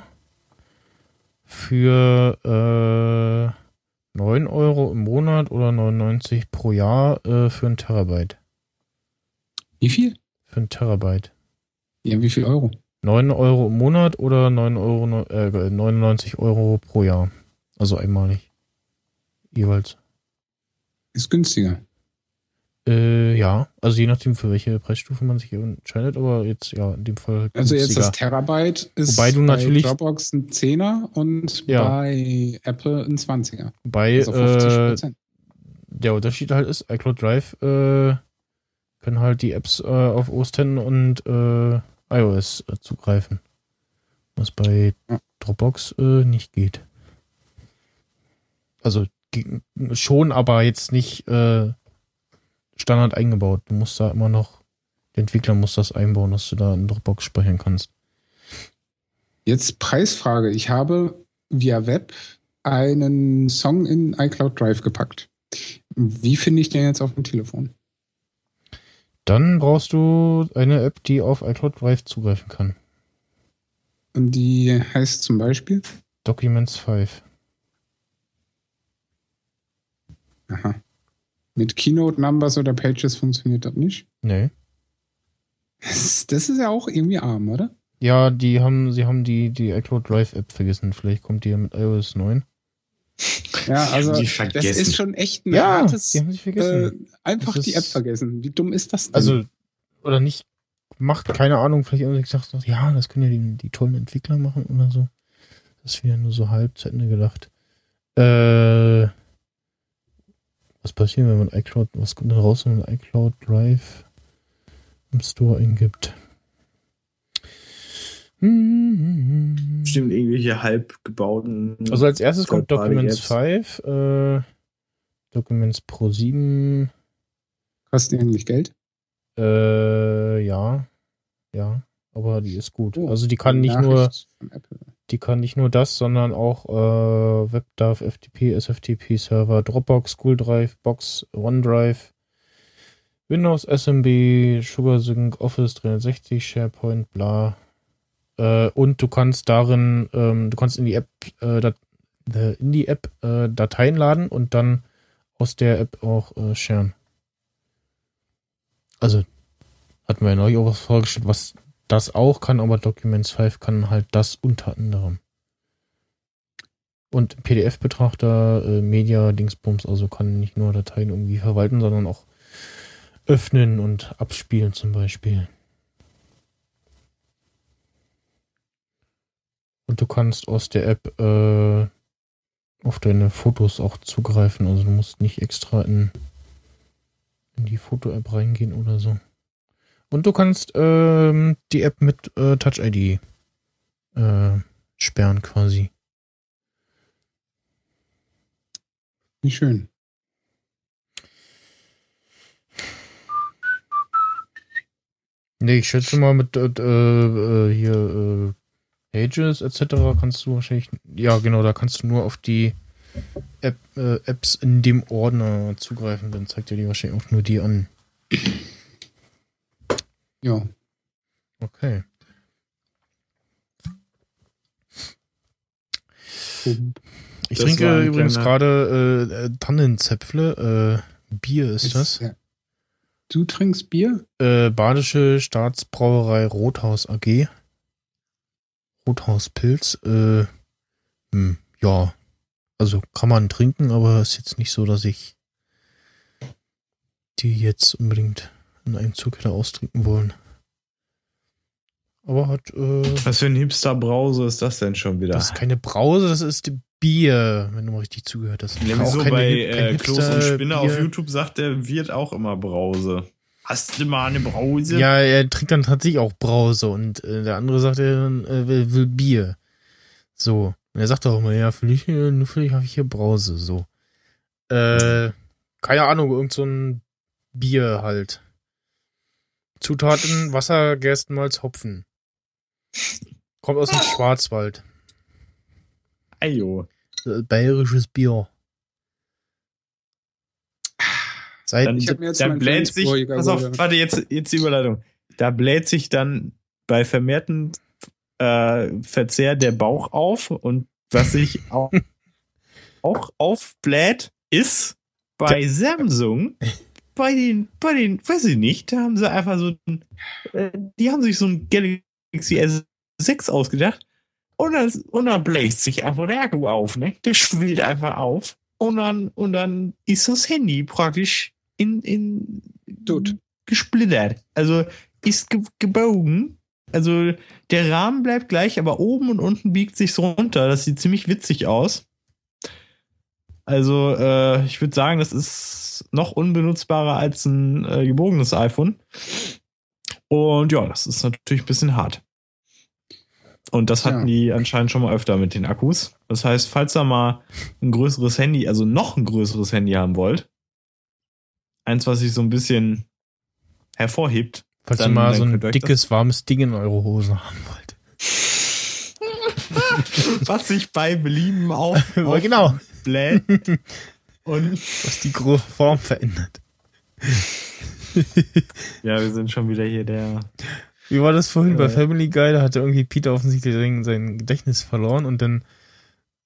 für äh, 9 Euro im Monat oder 99 pro Jahr äh, für ein Terabyte. Wie viel? Für ein Terabyte. Ja, wie viel Euro? 9 Euro im Monat oder 9 Euro, neu- äh, 99 Euro pro Jahr. Also einmalig. Jeweils. Ist günstiger. Äh, ja, also je nachdem, für welche Preisstufe man sich entscheidet, aber jetzt ja, in dem Fall. Also jetzt das Terabyte ist Wobei du natürlich- bei Dropbox ein 10er und Ja. bei Apple ein 20er. Wobei Also 50 äh, Prozent. der Unterschied halt ist, iCloud Drive äh, können halt die Apps äh, auf OS X und äh, iOS äh, zugreifen. Was bei Ja. Dropbox äh, nicht geht. Also schon, aber jetzt nicht äh, Standard eingebaut. Du musst da immer noch, der Entwickler muss das einbauen, dass du da in Dropbox speichern kannst. Jetzt Preisfrage. Ich habe via Web einen Song in iCloud Drive gepackt. Wie finde ich den jetzt auf dem Telefon? Dann brauchst du eine App, die auf iCloud Drive zugreifen kann. Und die heißt zum Beispiel Documents 5. Aha. Mit Keynote Numbers oder Pages funktioniert das nicht. Nee. Das, das ist ja auch irgendwie arm, oder? Ja, die haben, sie haben die, die iCloud Drive App vergessen. Vielleicht kommt die ja mit iOS 9. Ja, also Die das vergessen. ist schon echt ein Ja, hartes, die haben sich äh, vergessen. einfach Das die ist- App vergessen. Wie dumm ist das denn? also, oder nicht macht, keine Ahnung, vielleicht haben sie gesagt, ja, das können ja die, die tollen Entwickler machen oder so. Das wäre nur so halb zu Ende gedacht. Äh, was passiert, wenn man iCloud, was kommt denn raus, wenn man iCloud Drive im Store eingibt? Bestimmt irgendwelche halb gebauten. Also als erstes kommt Documents Apps. 5, äh, Documents Pro 7, Kostet die eigentlich Geld? äh, ja, ja, aber die ist gut. Oh, also die kann nicht Nachricht nur, von Apple. Die kann nicht nur das, sondern auch äh, WebDAV, FTP, SFTP Server, Dropbox, Google Drive, Box, OneDrive, Windows SMB, SugarSync, Office 360, SharePoint, bla. Äh, und du kannst darin, ähm, du kannst in die App, äh, äh, in die App äh, Dateien laden und dann aus der App auch äh, sharen. Also hatten wir ja neulich auch was vorgestellt, was das auch kann, aber Documents 5 kann halt das unter anderem. Und PDF-Betrachter, äh, Media, Dingsbums, also kann nicht nur Dateien irgendwie verwalten, sondern auch öffnen und abspielen zum Beispiel. Und du kannst aus der App äh, auf deine Fotos auch zugreifen. Also du musst nicht extra in, in die Foto-App reingehen oder so. Und du kannst ähm, die App mit äh, Touch ID äh, sperren quasi. Nicht schön. Nee, ich schätze mal mit äh, äh, hier äh, Pages etc. kannst du wahrscheinlich. Ja, genau, da kannst du nur auf die App, äh, Apps in dem Ordner zugreifen. Dann zeigt er die wahrscheinlich auch nur die an. Ja. Okay. Ich Das trinke übrigens kleiner- gerade äh, Tannenzäpfle. Äh, Bier ist das. ja. Du trinkst Bier? Äh, Badische Staatsbrauerei Rothaus AG. Rothauspilz. Äh, hm, ja. Also kann man trinken, aber ist jetzt nicht so, dass ich die jetzt unbedingt in einem Zug hätte austrinken wollen. Aber hat, äh, Was für ein Hipster-Brause ist das denn schon wieder? das ist keine Brause, das ist Bier, wenn du mal richtig zugehört hast. Auch wieso keine bei äh, Klos und Spinner auf Hipster-Bier. YouTube sagt er, wird auch immer Brause. Hast du mal eine Brause? Ja, er trinkt dann tatsächlich auch Brause und äh, der andere sagt, er dann, äh, will, will Bier. So. Und er sagt auch immer, ja, für dich, äh, nur für dich habe ich hier Brause. So. Äh, keine Ahnung, irgend so ein Bier halt. Zutaten, Wasser, Gerstenmalz, Hopfen. Kommt aus dem Schwarzwald. Ayo. Äh, Bayerisches Bier. Seit, Dann, Ich hab mir jetzt dann bläht sich, pass auf, warte, jetzt, jetzt die Überleitung. Da bläht sich dann bei vermehrten äh, Verzehr der Bauch auf und was sich auch, auch aufbläht, ist bei Samsung, bei den, bei den, weiß ich nicht, da haben sie einfach so ein, äh, die haben sich so ein Galaxy S6 ausgedacht und dann, und dann bläst sich einfach der Akku auf, ne? Der schwillt einfach auf und dann, und dann ist das Handy praktisch in, in Tot. gesplittert. Also ist ge gebogen. Also der Rahmen bleibt gleich, aber oben und unten biegt sich so runter. Das sieht ziemlich witzig aus. Also äh, ich würde sagen, das ist noch unbenutzbarer als ein äh, gebogenes iPhone. Und ja, das ist natürlich ein bisschen hart. Und das hatten Ja. die anscheinend schon mal öfter mit den Akkus. Das heißt, falls ihr mal ein größeres Handy, also noch ein größeres Handy haben wollt, eins, was sich so ein bisschen hervorhebt, falls dann- ihr mal so ein dickes, warmes Ding in eure Hose haben wollt. was sich bei Belieben auf, Aber genau, aufbläht und was die Form verändert. ja, wir sind schon wieder hier der Wie war das vorhin bei Äh. Family Guy? Da hatte irgendwie Peter offensichtlich sein, sein Gedächtnis verloren und dann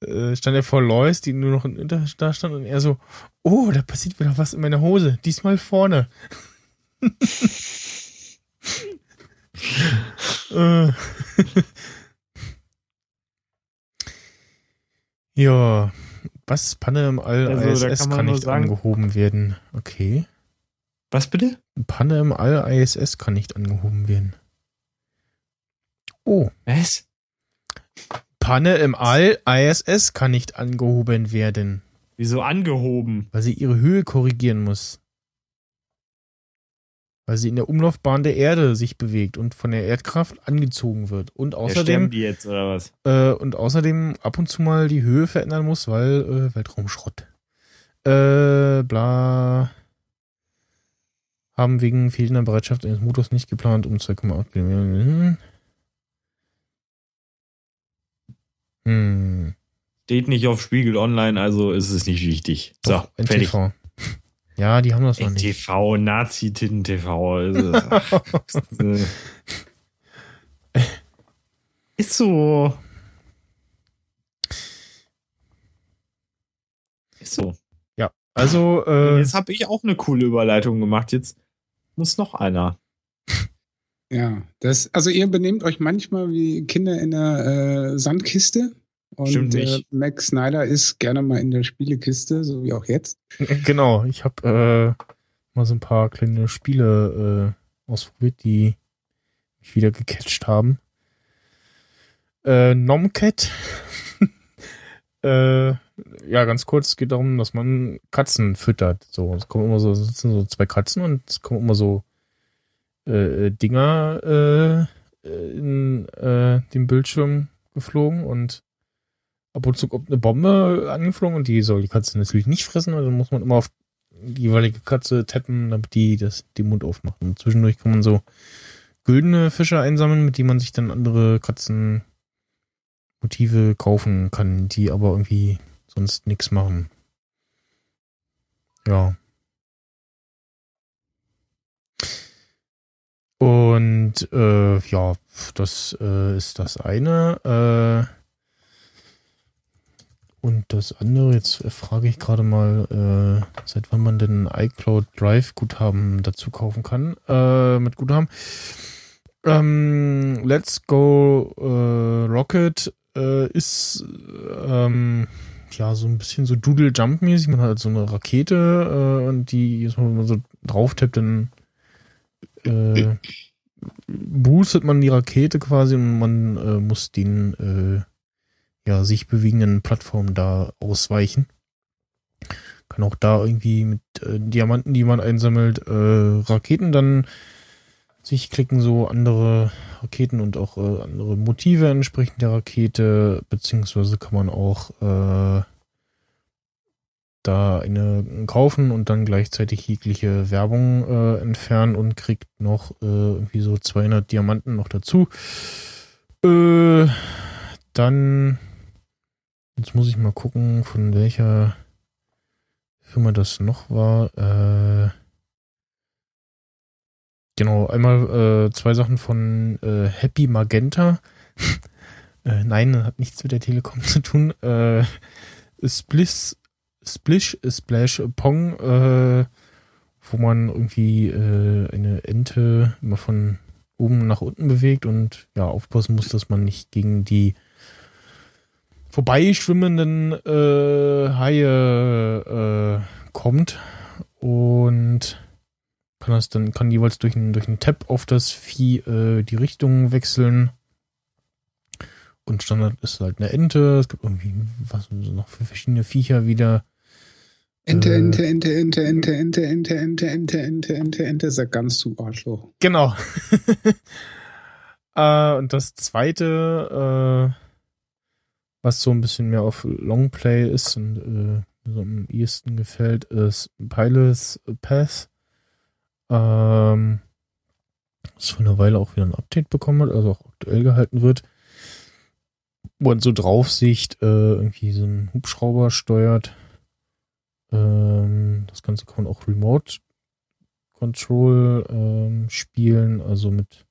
äh, stand er vor Lois, die nur noch in da stand und er so, oh, da passiert wieder was in meiner Hose, diesmal vorne. Äh. ja, was Panne im All Also, ISS kann kann, nicht sagen- angehoben werden. Okay. Was bitte? Panne im All ISS kann nicht angehoben werden. Oh, Was? Panne im All ISS kann nicht angehoben werden, Wieso angehoben? weil sie ihre Höhe korrigieren muss. Weil sie in der Umlaufbahn der Erde sich bewegt und von der Erdkraft angezogen wird. Und Ja, außerdem die jetzt oder was? Äh, und außerdem ab und zu mal die Höhe verändern muss, weil äh, Weltraumschrott. Äh, bla. Haben wegen fehlender Bereitschaft eines Motors nicht geplant, um 2,8 Kilometer. Hm. Steht nicht auf Spiegel Online, also ist es nicht wichtig. So, Doch, fertig. NTV. Ja, die haben das noch nicht. NTV, Nazi-Titten-TV. Also, ist so. Ist so. Also, äh, Jetzt habe ich auch eine coole Überleitung gemacht. Jetzt muss noch einer. Ja, das, also ihr benehmt euch manchmal wie Kinder in der äh, Sandkiste. Und Stimmt äh. Max Snyder ist gerne mal in der Spielekiste, so wie auch jetzt. genau, ich habe äh, mal so ein paar kleine Spiele äh, ausprobiert, die mich wieder gecatcht haben. Äh, Nomcat. äh, ja, ganz kurz, es geht darum, dass man Katzen füttert. So, es kommen immer so, es sitzen so zwei Katzen und es kommen immer so äh, Dinger äh, in äh, den Bildschirm geflogen und ab und zu kommt eine Bombe angeflogen und die soll die Katze natürlich nicht fressen, also muss man immer auf die jeweilige Katze tappen, damit die das, den Mund aufmacht. Und zwischendurch kann man so güldene Fische einsammeln, mit denen man sich dann andere Katzenmotive kaufen kann, die aber irgendwie sonst nichts machen. Ja. Und äh, ja, das äh, ist das eine. Äh, und das andere, jetzt frage ich gerade mal, äh, seit wann man denn iCloud Drive Guthaben dazu kaufen kann, äh, mit Guthaben. Ähm, Let's Go äh, Rocket äh, ist ähm, ja so ein bisschen so Doodle Jump mäßig. Man hat halt so eine Rakete äh, und die, wenn man so drauf tippt, dann äh, boostet man die Rakete quasi und man äh, muss den äh, ja, sich bewegenden Plattformen da ausweichen. Kann auch da irgendwie mit äh, Diamanten, die man einsammelt, äh, Raketen dann sich klicken, so andere Raketen und auch äh, andere Motive entsprechend der Rakete, beziehungsweise kann man auch äh, da eine kaufen und dann gleichzeitig jegliche Werbung äh, entfernen und kriegt noch äh, irgendwie so 200 Diamanten noch dazu. Äh, dann Jetzt muss ich mal gucken, von welcher Firma das noch war. Äh, genau, einmal äh, zwei Sachen von äh, Happy Magenta. äh, nein, hat nichts mit der Telekom zu tun. Äh, Splish, Splish, Splash Pong, äh, wo man irgendwie äh, eine Ente immer von oben nach unten bewegt und ja aufpassen muss, dass man nicht gegen die vorbeischwimmenden äh, Haie äh, kommt und kann das dann kann jeweils durch einen durch einen Tab auf das Vieh äh, die Richtung wechseln. Und Standard ist halt eine Ente. Es gibt irgendwie was noch für verschiedene Viecher wieder. Ente, Äh. Ente, Ente, Ente, Ente, Ente, Ente, Ente, Ente, Ente, Ente, Ente, sag ganz zu Arschloch. Genau. äh, und das zweite, äh, was so ein bisschen mehr auf Longplay ist und äh, so am ehesten gefällt, ist Pilot's Path. Ähm, das vor einer Weile auch wieder ein Update bekommen hat, also auch aktuell gehalten wird. Wo man so Draufsicht äh, irgendwie so einen Hubschrauber steuert. Ähm, das Ganze kann man auch remote Control ähm, spielen, also mit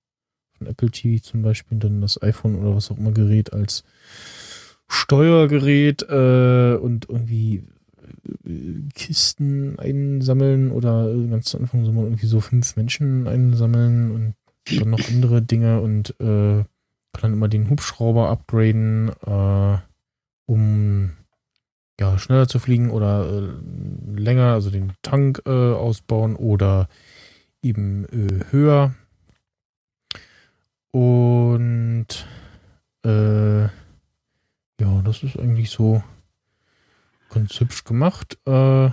von Apple TV zum Beispiel dann das iPhone oder was auch immer Gerät als Steuergerät äh, und irgendwie äh, Kisten einsammeln oder ganz zu Anfang soll man irgendwie so fünf Menschen einsammeln und dann noch andere Dinge und äh, kann dann immer den Hubschrauber upgraden, äh, um ja schneller zu fliegen oder äh, länger, also den Tank äh, ausbauen oder eben äh, höher. Und äh, ja, das ist eigentlich so ganz hübsch gemacht. Äh,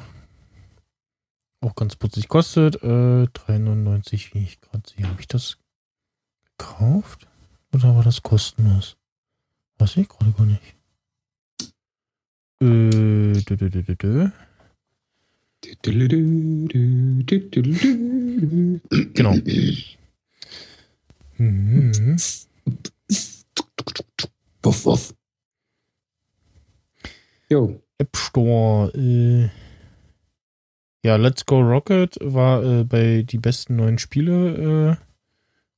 auch ganz putzig kostet. Äh, 3,99, wie ich gerade sehe. Habe ich das gekauft? Oder war das kostenlos? Weiß ich gerade gar nicht. Äh, dö, dö, dö. Genau. Mhm. Wuff, wuff. Jo, App Store. Äh, ja, Let's Go Rocket war äh, bei die besten neuen Spiele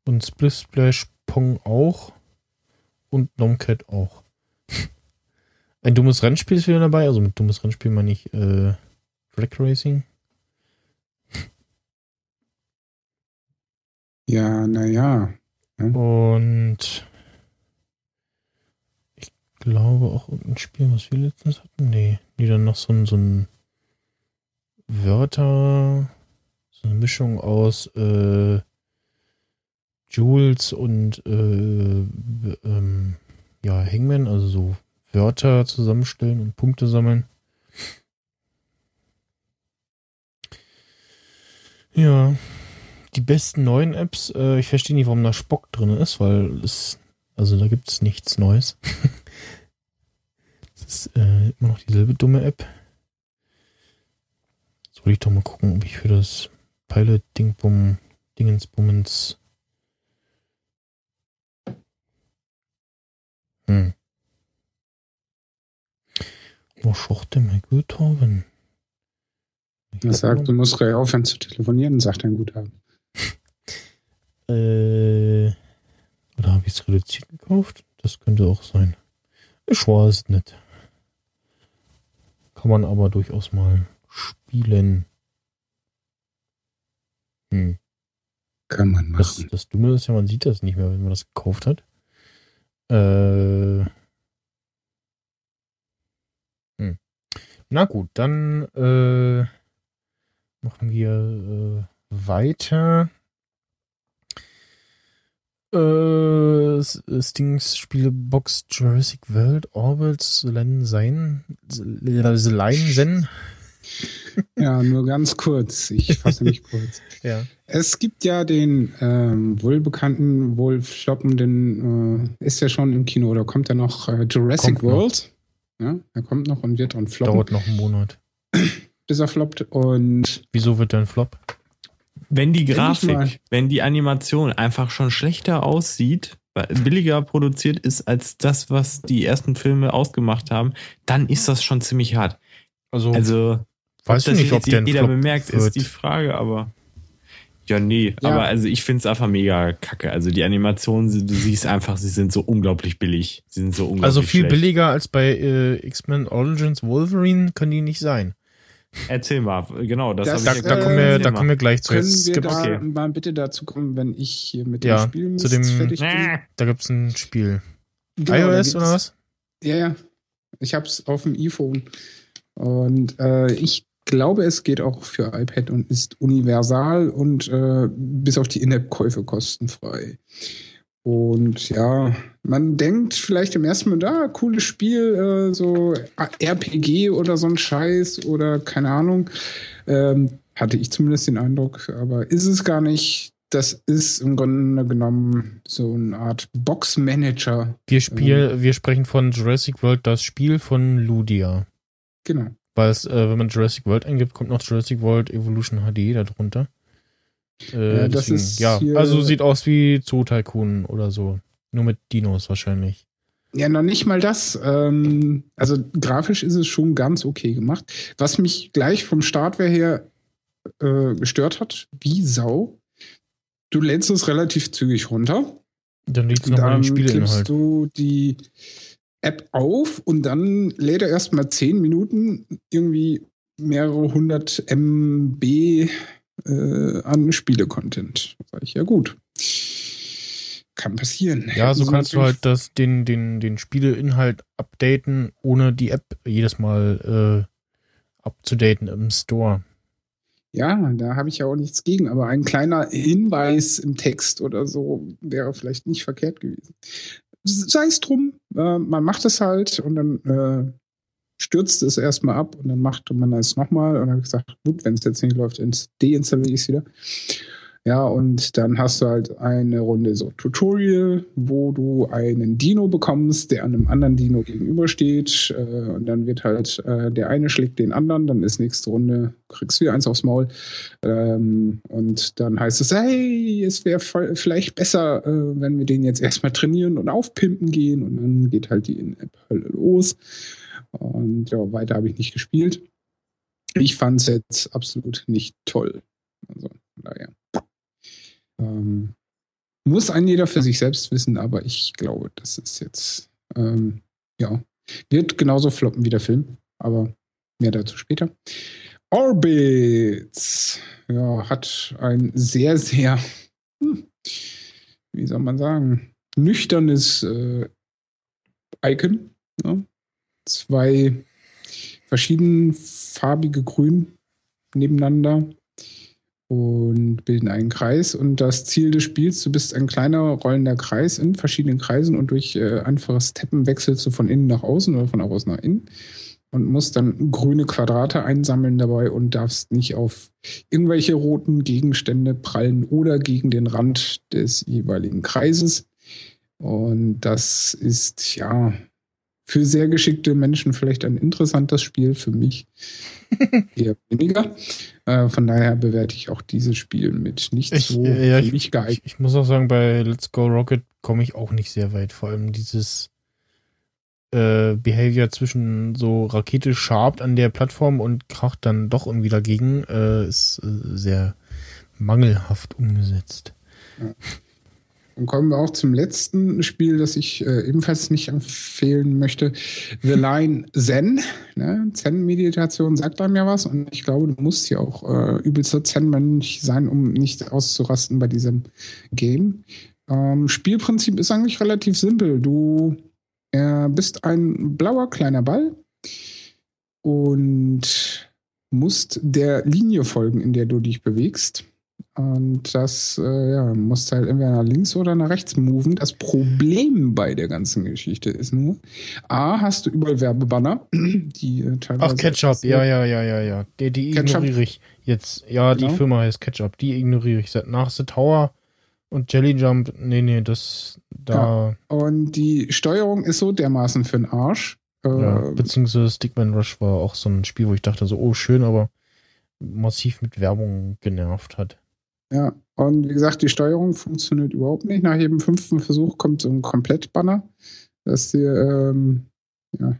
äh, und Split Splash Pong auch und Nomcat auch. Ein dummes Rennspiel ist wieder dabei, also mit dummes Rennspiel meine ich äh, Drag Racing. ja, naja. Und ich glaube auch irgendein Spiel, was wir letztens hatten. Nee, die dann noch so ein, so ein Wörter, so eine Mischung aus äh, Jules und äh, ähm, ja, Hangman, also so Wörter zusammenstellen und Punkte sammeln. Ja, die besten neuen Apps, äh, ich verstehe nicht, warum da Spock drin ist, weil es, also da gibt es nichts Neues. Ist äh, immer noch dieselbe dumme App. Soll ich doch mal gucken, ob ich für das Pilot Dingbum Dingensbummens hm. Wo schocht denn mein Guthaben? Er sagt, du musst gleich aufhören zu telefonieren, sagt dein Guthaben. Äh, oder habe ich es reduziert gekauft? Das könnte auch sein. Ich weiß es nicht. Kann man aber durchaus mal spielen. Hm. Kann man Das, machen. das Dumme ist ja, man sieht das nicht mehr, wenn man das gekauft hat. Äh, hm. Na gut, dann äh, machen wir äh, weiter. Äh, Stings Spielebox Jurassic World Orbits Len sein Line Sen. Ja, nur ganz kurz. Ich fasse mich kurz. Ja. Es gibt ja den ähm, wohlbekannten, wohl floppenden, äh, ist ja schon im Kino oder kommt ja noch äh, Jurassic Kommt noch. World. Ja, er kommt noch und wird dann floppen, Dauert noch einen Monat. bis er floppt. Und Wieso wird der ein Flop? Wenn die. Grafik, wenn die Animation einfach schon schlechter aussieht, weil- billiger produziert ist als das, was die ersten Filme ausgemacht haben, dann ist das schon ziemlich hart. Also, Also, weiß ich nicht, ob der jeder Flop bemerkt, wird. ist die Frage, aber. Ja, nee, Ja. aber also ich finde es einfach mega kacke. Also die Animationen, du siehst einfach, sie sind so unglaublich billig. Sie sind so unglaublich Also viel schlecht. billiger als bei äh, X-Men Origins Wolverine können die nicht sein. Erzähl mal, genau, das, Das, hab Da, ich äh, da, kommen, wir, da kommen wir gleich zu. können Jetzt wir da okay. mal bitte dazu kommen, wenn ich hier mit Ja, dem Spiel zu dem- fertig bin? Da gibt's ein Spiel. Genau, da iOS oder was? Ja, ja. Ich hab's auf dem iPhone. Und äh, ich glaube, es geht auch für iPad und ist universal und äh, bis auf die In-App-Käufe kostenfrei. Und ja, man denkt vielleicht im ersten Mal, da, cooles Spiel, äh, so RPG oder so ein Scheiß oder keine Ahnung. Ähm, hatte ich zumindest den Eindruck, aber ist es gar nicht. Das ist im Grunde genommen so eine Art Box-Manager. Wir, spiel, wir sprechen von Jurassic World, das Spiel von Ludia. Genau. Weil es, äh, wenn man Jurassic World eingibt, kommt noch Jurassic World Evolution HD darunter. Äh, Ja, das deswegen, ist ja, also sieht aus wie Zoo Tycoon oder so. Nur mit Dinos wahrscheinlich. Ja, noch nicht mal das. Ähm, also grafisch ist es schon ganz okay gemacht. Was mich gleich vom Startware her äh, gestört hat, wie Sau. Du lädst es relativ zügig runter. Dann liegt es nochmal Dann im Spielinhalt. du die App auf und dann lädt er erstmal zehn Minuten irgendwie mehrere hundert MB äh, an Spiele-Content. Sag ich, ja gut. Kann passieren. Ja, so Hätten sie kannst du halt das, den, den, den Spieleinhalt updaten, ohne die App jedes Mal äh, abzudaten im Store. Ja, da habe ich ja auch nichts gegen, aber ein kleiner Hinweis im Text oder so wäre vielleicht nicht verkehrt gewesen. Sei es drum, äh, man macht es halt und dann äh, stürzt es erstmal ab und dann macht man es nochmal und dann habe ich gesagt, gut, wenn es jetzt nicht läuft, ins- deinstalliere ich es wieder. Ja, und dann hast du halt eine Runde so Tutorial, wo du einen Dino bekommst, der einem anderen Dino gegenübersteht. Äh, und dann wird halt, äh, der eine schlägt den anderen, dann ist nächste Runde, kriegst du wieder eins aufs Maul. Ähm, und dann heißt es, hey, es wäre vielleicht besser, äh, wenn wir den jetzt erstmal trainieren und aufpimpen gehen. Und dann geht halt die In-App-Hölle los. Und ja, weiter habe ich nicht gespielt. Ich fand es jetzt absolut nicht toll. Also, naja. Ähm, muss ein jeder für sich selbst wissen, aber ich glaube, das ist jetzt, ähm, ja, wird genauso floppen wie der Film, aber mehr dazu später. Orbit, ja, hat ein sehr, sehr, hm, wie soll man sagen, nüchternes äh, Icon. Ne? Zwei verschiedenfarbige Grün nebeneinander und bilden einen Kreis. Und das Ziel des Spiels, du bist ein kleiner rollender Kreis in verschiedenen Kreisen und durch äh, einfaches Tappen wechselst du von innen nach außen oder von außen nach innen und musst dann grüne Quadrate einsammeln dabei und darfst nicht auf irgendwelche roten Gegenstände prallen oder gegen den Rand des jeweiligen Kreises. Und das ist ja für sehr geschickte Menschen vielleicht ein interessantes Spiel, für mich eher weniger. Äh, von daher bewerte ich auch dieses Spiel mit nicht Ich, so äh, ja, für ich, mich geeignet. ich, ich muss auch sagen, bei Let's Go Rocket komme ich auch nicht sehr weit. Vor allem dieses äh, Behavior zwischen so Rakete schabt an der Plattform und kracht dann doch irgendwie dagegen, äh, ist äh, sehr mangelhaft umgesetzt. Und kommen wir auch zum letzten Spiel, das ich äh, ebenfalls nicht empfehlen möchte. The Line Zen. Ne? Zen-Meditation sagt einem ja was. Und ich glaube, du musst ja auch äh, übelster Zen-Mensch sein, um nicht auszurasten bei diesem Game. Ähm, Spielprinzip ist eigentlich relativ simpel. Du äh, bist ein blauer kleiner Ball und musst der Linie folgen, in der du dich bewegst. Und das, äh, ja, musst halt entweder nach links oder nach rechts moven. Das Problem bei der ganzen Geschichte ist nur, A, hast du überall Werbebanner, die äh, teilweise. Ach, Ketchup, ja, ja, ja, ja, ja. Die, die ignoriere ich jetzt. Ja, Genau. die Firma heißt Ketchup, die ignoriere ich. Seit Nach The Tower und Jelly Jump, nee, nee, das, da, Und die Steuerung ist so dermaßen für den Arsch. Äh, ja, beziehungsweise Stickman Rush war auch so ein Spiel, wo ich dachte so, oh, schön, aber massiv mit Werbung genervt hat. Ja, und wie gesagt, die Steuerung funktioniert überhaupt nicht. Nach jedem fünften Versuch kommt so ein Komplettbanner, dass dir, ähm, ja,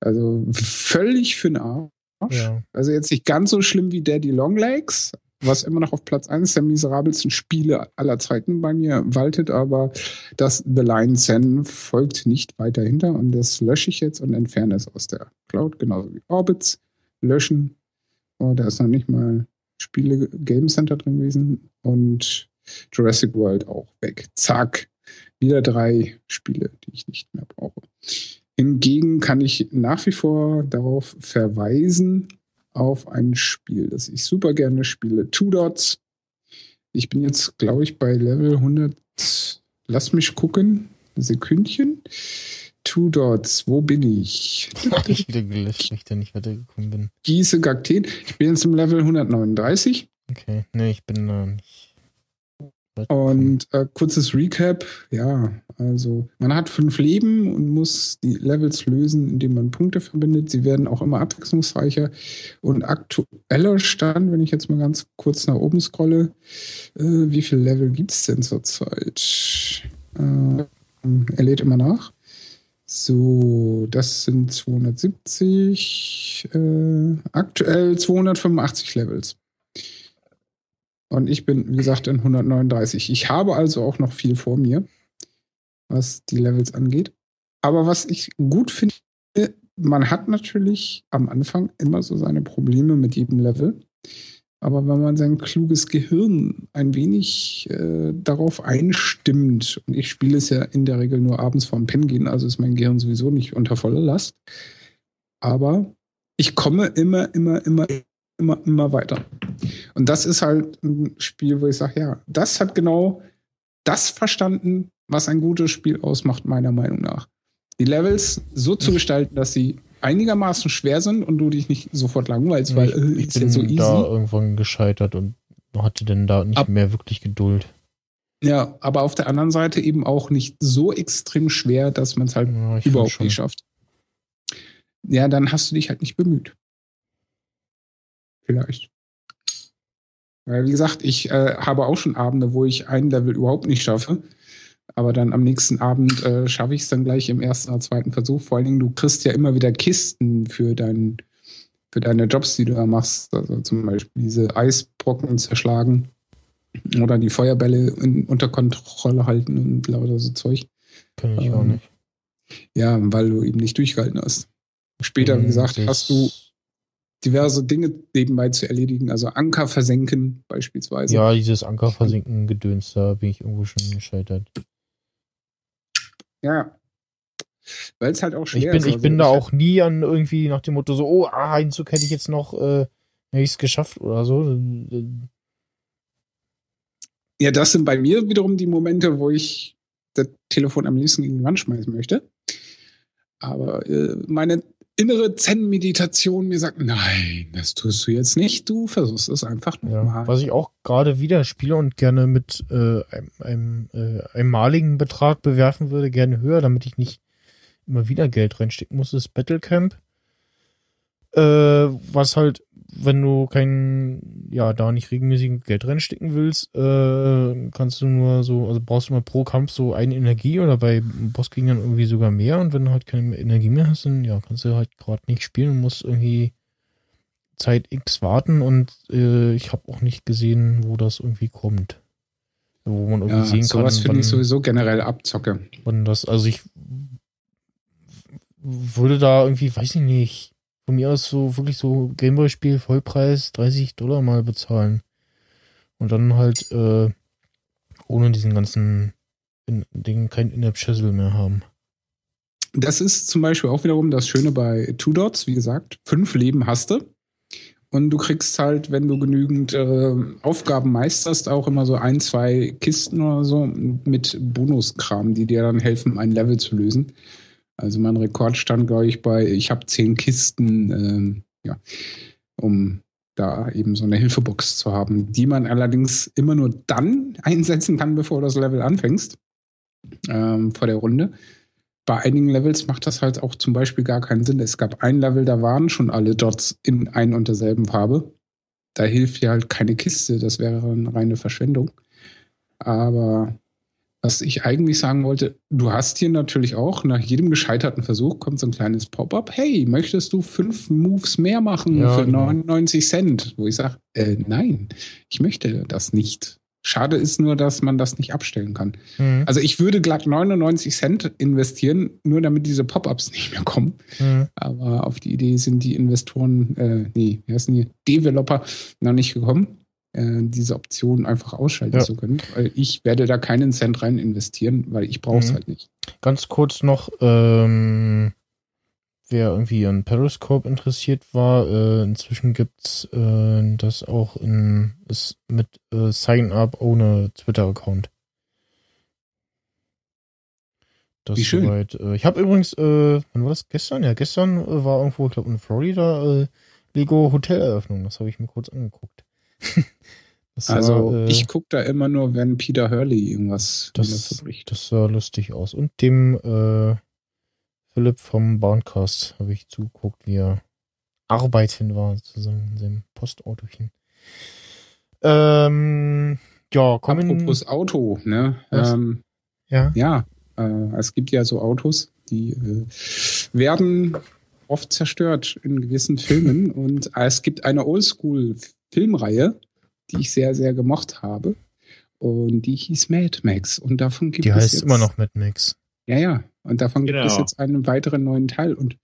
also völlig für den Arsch. Ja. Also jetzt nicht ganz so schlimm wie Daddy Longlegs, was immer noch auf Platz 1 der miserabelsten Spiele aller Zeiten bei mir waltet, aber das The Line Zen folgt nicht weiter hinter und das lösche ich jetzt und entferne es aus der Cloud, genauso wie Orbits. Löschen. Oh, da ist noch nicht mal Spiele Game Center drin gewesen und Jurassic World auch weg. Zack. Wieder drei Spiele, die ich nicht mehr brauche. Hingegen kann ich nach wie vor darauf verweisen, auf ein Spiel, das ich super gerne spiele. Two Dots. Ich bin jetzt, glaube ich, bei Level 100. Lass mich gucken. Sekündchen. Two Dots. Wo bin ich? Ich wieder gelöscht, weil ich da nicht weitergekommen bin. Gieße Gakten. Ich bin jetzt im Level 139. Okay, nee, ich bin da nicht. Und äh, kurzes Recap, ja, also man hat fünf Leben und muss die Levels lösen, indem man Punkte verbindet. Sie werden auch immer abwechslungsreicher. Und aktueller Stand, wenn ich jetzt mal ganz kurz nach oben scrolle, äh, wie viele Level gibt es denn zurzeit? Äh, er lädt immer nach. So, das sind 270, äh, aktuell 285 Levels. Und ich bin, wie gesagt, in 139. Ich habe also auch noch viel vor mir, was die Levels angeht. Aber was ich gut finde, man hat natürlich am Anfang immer so seine Probleme mit jedem Level. Aber wenn man sein kluges Gehirn ein wenig äh, darauf einstimmt, und ich spiele es ja in der Regel nur abends vorm Pennen gehen, also ist mein Gehirn sowieso nicht unter voller Last. Aber ich komme immer, immer, immer, immer, immer weiter. Und das ist halt ein Spiel, wo ich sage, ja, das hat genau das verstanden, was ein gutes Spiel ausmacht, meiner Meinung nach. Die Levels so zu gestalten, dass sie einigermaßen schwer sind und du dich nicht sofort langweilst, weil äh, ich, ich bin ja so easy. da irgendwann gescheitert und hatte denn da nicht Ab mehr wirklich Geduld. Ja, aber auf der anderen Seite eben auch nicht so extrem schwer, dass man es halt ja, überhaupt nicht schafft. Ja, dann hast du dich halt nicht bemüht. Vielleicht. Weil, wie gesagt, ich äh, habe auch schon Abende, wo ich ein Level überhaupt nicht schaffe aber dann am nächsten Abend äh, schaffe ich es dann gleich im ersten oder zweiten Versuch. Vor allen Dingen, du kriegst ja immer wieder Kisten für, dein, für deine Jobs, die du da machst. Also zum Beispiel diese Eisbrocken zerschlagen oder die Feuerbälle in, unter Kontrolle halten und lauter so Zeug. Kann ich ähm, auch nicht. Ja, weil du eben nicht durchgehalten hast. Später, wie hm, gesagt, hast du diverse Dinge nebenbei zu erledigen, also Anker versenken beispielsweise. Ja, dieses Anker versenken Gedöns, da bin ich irgendwo schon gescheitert. Ja. Weil es halt auch schwer ich bin, ist. Ich also bin da auch nie an irgendwie nach dem Motto so, oh, ah, einen Zug hätte ich jetzt noch, äh, hätte ich es geschafft oder so. Ja, das sind bei mir wiederum die Momente, wo ich das Telefon am liebsten gegen die Wand schmeißen möchte. Aber äh, meine innere Zen-Meditation mir sagt, nein, das tust du jetzt nicht, du versuchst es einfach nochmal. Ja, was ich auch gerade wieder spiele und gerne mit äh, einem, einem äh, einmaligen Betrag bewerfen würde, gerne höher, damit ich nicht immer wieder Geld reinstecken muss, ist Battlecamp. Äh, was halt wenn du kein, ja, da nicht regelmäßig Geld reinstecken willst, äh, kannst du nur so, also brauchst du mal pro Kampf so eine Energie oder bei Bossgegnern irgendwie sogar mehr und wenn du halt keine Energie mehr hast, dann ja, kannst du halt gerade nicht spielen und musst irgendwie Zeit X warten und äh, ich habe auch nicht gesehen, wo das irgendwie kommt. Wo man irgendwie ja, sehen sowas kann. Sowas finde ich sowieso generell abzocke. Wann das, also ich würde da irgendwie, weiß ich nicht, von mir aus so wirklich so Gameboy-Spiel Vollpreis 30 Dollar mal bezahlen. Und dann halt äh, ohne diesen ganzen in, Ding kein In-App-Schüssel mehr haben. Das ist zum Beispiel auch wiederum das Schöne bei Two Dots, wie gesagt, fünf Leben hast du. Und du kriegst halt, wenn du genügend äh, Aufgaben meisterst, auch immer so ein, zwei Kisten oder so mit Bonuskram, die dir dann helfen, ein Level zu lösen. Also mein Rekord stand, glaube ich, bei, ich habe zehn Kisten, ähm, ja, um da eben so eine Hilfebox zu haben, die man allerdings immer nur dann einsetzen kann, bevor du das Level anfängst, ähm, vor der Runde. Bei einigen Levels macht das halt auch zum Beispiel gar keinen Sinn. Es gab ein Level, da waren schon alle Dots in ein und derselben Farbe. Da hilft ja halt keine Kiste, das wäre eine reine Verschwendung. Aber was ich eigentlich sagen wollte, du hast hier natürlich auch, nach jedem gescheiterten Versuch kommt so ein kleines Pop-up. Hey, möchtest du fünf Moves mehr machen ja, für genau. 99 Cent? Wo ich sage, äh, nein, ich möchte das nicht. Schade ist nur, dass man das nicht abstellen kann. Mhm. Also ich würde glatt 99 Cent investieren, nur damit diese Pop-ups nicht mehr kommen. Mhm. Aber auf die Idee sind die Investoren, äh, nee, wie heißen die, Developer noch nicht gekommen. Äh, diese Option einfach ausschalten ja. zu können. Weil ich werde da keinen Cent rein investieren, weil ich brauche es mhm. halt nicht. Ganz kurz noch, ähm, wer irgendwie an Periscope interessiert war, äh, inzwischen gibt's äh, das auch in, ist mit äh, Sign-up ohne Twitter-Account. Das Wie schön. Soweit, äh, ich habe übrigens, äh, wann war das? Gestern? Ja, gestern war irgendwo, ich glaube in Florida, Lego Hoteleröffnung. Das habe ich mir kurz angeguckt. also war, äh, ich gucke da immer nur, wenn Peter Hurley irgendwas das, das sah lustig aus. Und dem äh, Philipp vom Bahncast habe ich zugeguckt, wie er arbeiten war, zusammen in seinem Postautochen. Ähm, ja, kommen. Apropos Auto, ne? Ähm, ja. Ja, äh, es gibt ja so Autos, die äh, werden oft zerstört in gewissen Filmen und es gibt eine Oldschool Filmreihe, die ich sehr, sehr gemocht habe. Und die hieß Mad Max. Und davon gibt die es. Die heißt immer noch Mad Max. Ja, ja. Und davon Genau. gibt es jetzt einen weiteren neuen Teil. Und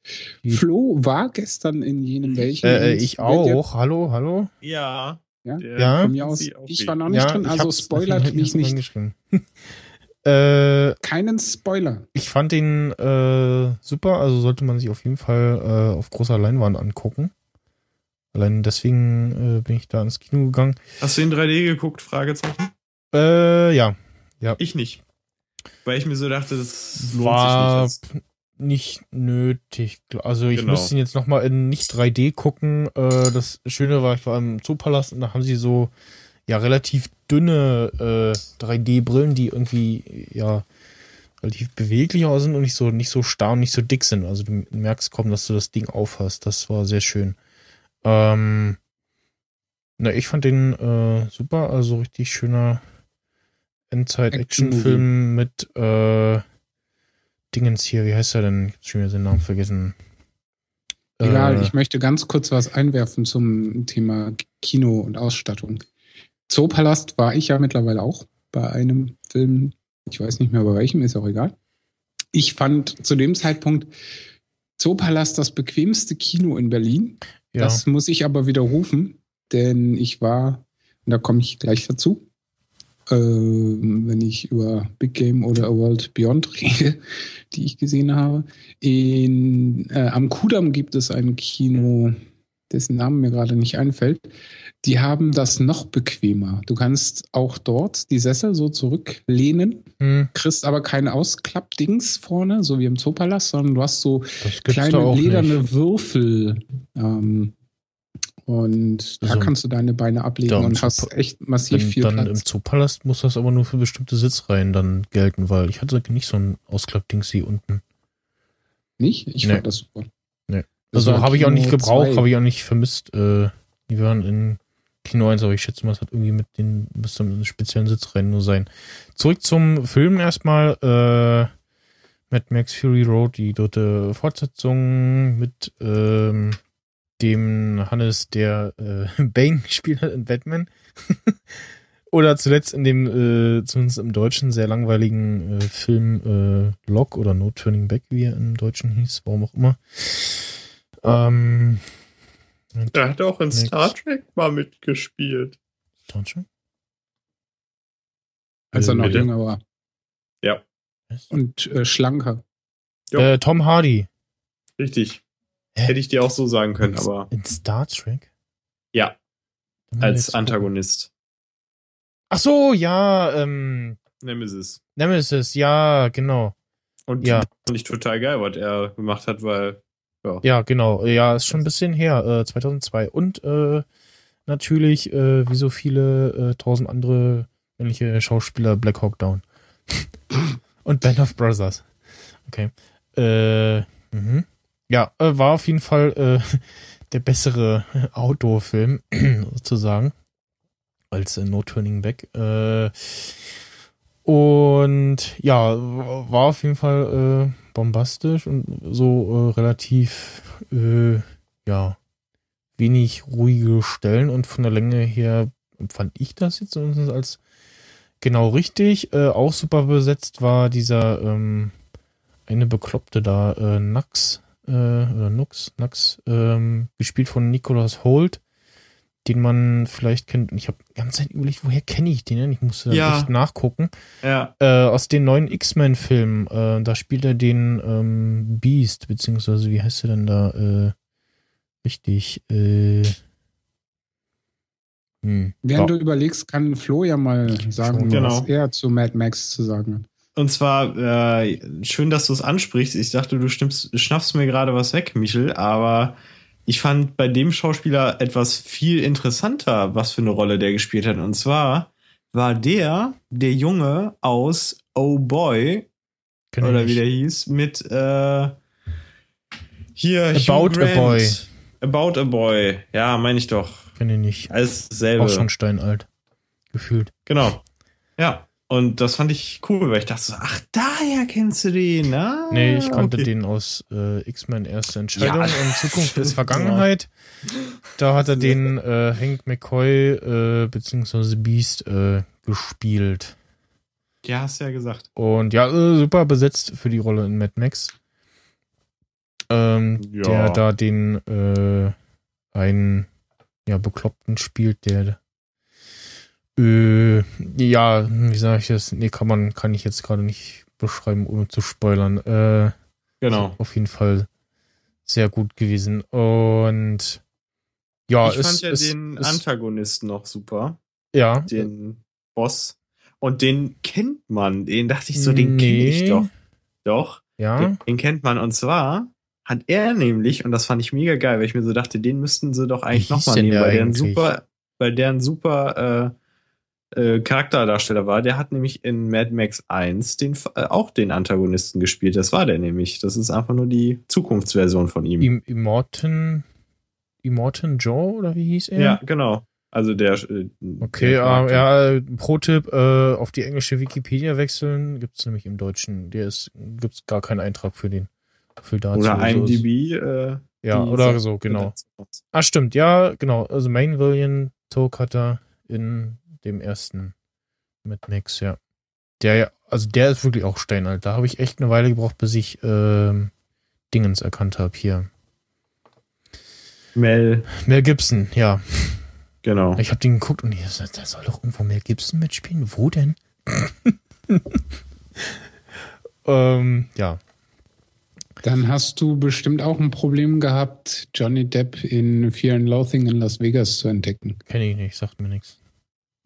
Die- Flo war gestern in jenem welchen. Äh, äh, und ich wenn der- auch. Hallo, hallo. Ja. Ja? Der Ja. Von mir aus. auch Ich war noch nicht drin, ich also spoilert ich mich nicht. äh, Keinen Spoiler. ich fand den äh, super, also sollte man sich auf jeden Fall äh, auf großer Leinwand angucken. Allein deswegen äh, bin ich da ins Kino gegangen. Hast du in 3D geguckt? Fragezeichen. Äh, ja, Ich nicht. Weil ich mir so dachte, das lohnt war sich nicht. nicht nötig. Also ich Genau. müsste ihn jetzt nochmal in nicht 3D gucken. Äh, das Schöne war, ich war im Zoopalast und da haben sie so ja relativ dünne äh, 3D-Brillen, die irgendwie ja relativ beweglich aus sind und nicht so nicht so starr und nicht so dick sind. Also du merkst kaum, dass du das Ding aufhast. Das war sehr schön. Ähm, na, ich fand den äh, super, also richtig schöner Endzeit-Action-Film mit äh, Dingens hier, wie heißt er denn? Ich hab schon wieder den Namen vergessen. Egal, Äh, ich möchte ganz kurz was einwerfen zum Thema Kino und Ausstattung. Zoopalast war ich ja mittlerweile auch bei einem Film. Ich weiß nicht mehr bei welchem, ist auch egal. Ich fand zu dem Zeitpunkt Zoopalast das bequemste Kino in Berlin. Ja. Das muss ich aber widerrufen, denn ich war, und da komme ich gleich dazu, ähm, wenn ich über Big Game oder A World Beyond rede, die ich gesehen habe. In, äh, am Kudamm gibt es ein Kino, dessen Name mir gerade nicht einfällt. Die haben das noch bequemer. Du kannst auch dort die Sessel so zurücklehnen, hm, kriegst aber keine Ausklappdings vorne, so wie im Zoopalast, sondern du hast so da kleine lederne nicht. Würfel. Ähm, und da Also, kannst du deine Beine ablegen da im und hast Zoop- echt massiv Dann, viel dann im Platz. Zoopalast muss das aber nur für bestimmte Sitzreihen dann gelten, weil ich hatte nicht so ein Ausklappdings hier unten. Nicht? Ich Nee. fand das super. Nee. Das Also habe ich auch nicht gebraucht, habe ich auch nicht vermisst. Äh, die waren in Kino 1, aber ich schätze mal, es hat irgendwie mit den bis zum speziellen Sitzreihen nur sein. Zurück zum Film erstmal. Äh, Mad Max Fury Road, die dritte Fortsetzung mit ähm, dem Hannes, der äh, Bane gespielt hat in Batman. oder zuletzt in dem, äh, zumindest im Deutschen, sehr langweiligen äh, Film äh, Lock oder No Turning Back, wie er im Deutschen hieß, warum auch immer. Ähm, Er hat auch in Nix. Star Trek mal mitgespielt. Deutsche? Als er noch Bitte? jünger war. Ja, Und äh, schlanker. Äh, Tom Hardy. richtig. Hä? Hätte ich dir auch so sagen können, In- aber In Star Trek? ja, als. Antagonist. Ach so, ja, ähm, Nemesis. Nemesis, ja, genau. Und Ja. fand ich total geil, was er gemacht hat, weil Ja, genau. Ja, ist schon ein bisschen her, äh, 2002. Und äh, natürlich, äh, wie so viele äh, tausend andere männliche Schauspieler, Black Hawk Down. Und Band of Brothers. Okay. Äh, mhm. Ja, äh, war auf jeden Fall äh, der bessere Outdoor-Film, sozusagen, als äh, No Turning Back. Äh, und ja, war auf jeden Fall äh, bombastisch und so äh, relativ, äh, ja, wenig ruhige Stellen und von der Länge her fand ich das jetzt zumindest als genau richtig. Äh, auch super besetzt war dieser ähm, eine Bekloppte da, äh, Nax, äh, oder Nux, Nax, ähm, gespielt von Nicholas Holt, den man vielleicht kennt. Und ich habe die ganze Zeit überlegt, woher kenne ich den denn? Ich musste dann Ja. echt nachgucken. ja, Äh, aus den neuen X-Men-Filmen, äh, da spielt er den ähm, Beast, beziehungsweise wie heißt er denn da äh, richtig? Äh, hm. Während ja. du überlegst, kann Flo ja mal sagen, Genau. was er zu Mad Max zu sagen hat. Und zwar, äh, schön, dass du es ansprichst. Ich dachte, du stimmst, schnappst mir gerade was weg, Michel, aber ich fand bei dem Schauspieler etwas viel interessanter, was für eine Rolle der gespielt hat. Und zwar war der der Junge aus Oh Boy, Kenn oder wie der hieß, mit äh, hier About Hugh a Grant. Boy. About a Boy. Ja, meine ich doch. Kenn ich nicht. Alles dasselbe. Auch schon steinalt. Gefühlt. Genau. Ja. Und das fand ich cool, weil ich dachte so, ach, daher kennst du den, ne? Nee, ich kannte okay. den aus äh, X-Men Erste Entscheidung Ja, und Zukunft ist Vergangenheit. Da hat er den äh, Hank McCoy äh, beziehungsweise Beast äh, gespielt. Ja, hast du ja gesagt. Und ja, äh, super besetzt für die Rolle in Mad Max. Ähm, Ja. Der da den äh, einen ja, Bekloppten spielt, der äh, ja, wie sage ich das? Nee, kann man, kann ich jetzt gerade nicht beschreiben, ohne zu spoilern. Äh, Genau. auf jeden Fall sehr gut gewesen. Und ja, ich es, fand ja es, den es, Antagonisten noch super. ja, Den Boss. Und den kennt man. Den dachte ich so, den kenne Nee. ich doch. Doch. ja, Den, den kennt man. Und zwar hat er nämlich, und das fand ich mega geil, weil ich mir so dachte, den müssten sie doch eigentlich nochmal nehmen, weil der ein super, weil der ein super äh, äh, Charakterdarsteller war. Der hat nämlich in Mad Max 1 den, äh, auch den Antagonisten gespielt. Das war der nämlich. Das ist einfach nur die Zukunftsversion von ihm. Im Immortan, Immortan Joe oder wie hieß er? Ja, genau. Also der. Äh, Okay, der ja, Pro-Tipp, äh, auf die englische Wikipedia wechseln, gibt's nämlich im Deutschen. Der ist, gibt's gar keinen Eintrag für den. Für dazu. Oder So ist- IMDb. Äh, Ja, oder so, genau. Ah, stimmt, ja, genau. Also Main Villain Toe Cutter in dem ersten mit Max, ja. Der ja, also der ist wirklich auch steinalt. Da habe ich echt eine Weile gebraucht, bis ich ähm, Dingens erkannt habe hier. Mel, Mel Gibson, ja. genau. Ich habe den geguckt und ich so, da soll doch irgendwo Mel Gibson mitspielen. Wo denn? ähm, ja. Dann hast du bestimmt auch ein Problem gehabt, Johnny Depp in Fear and Loathing in Las Vegas zu entdecken. Kenne ich nicht, sagt mir nichts.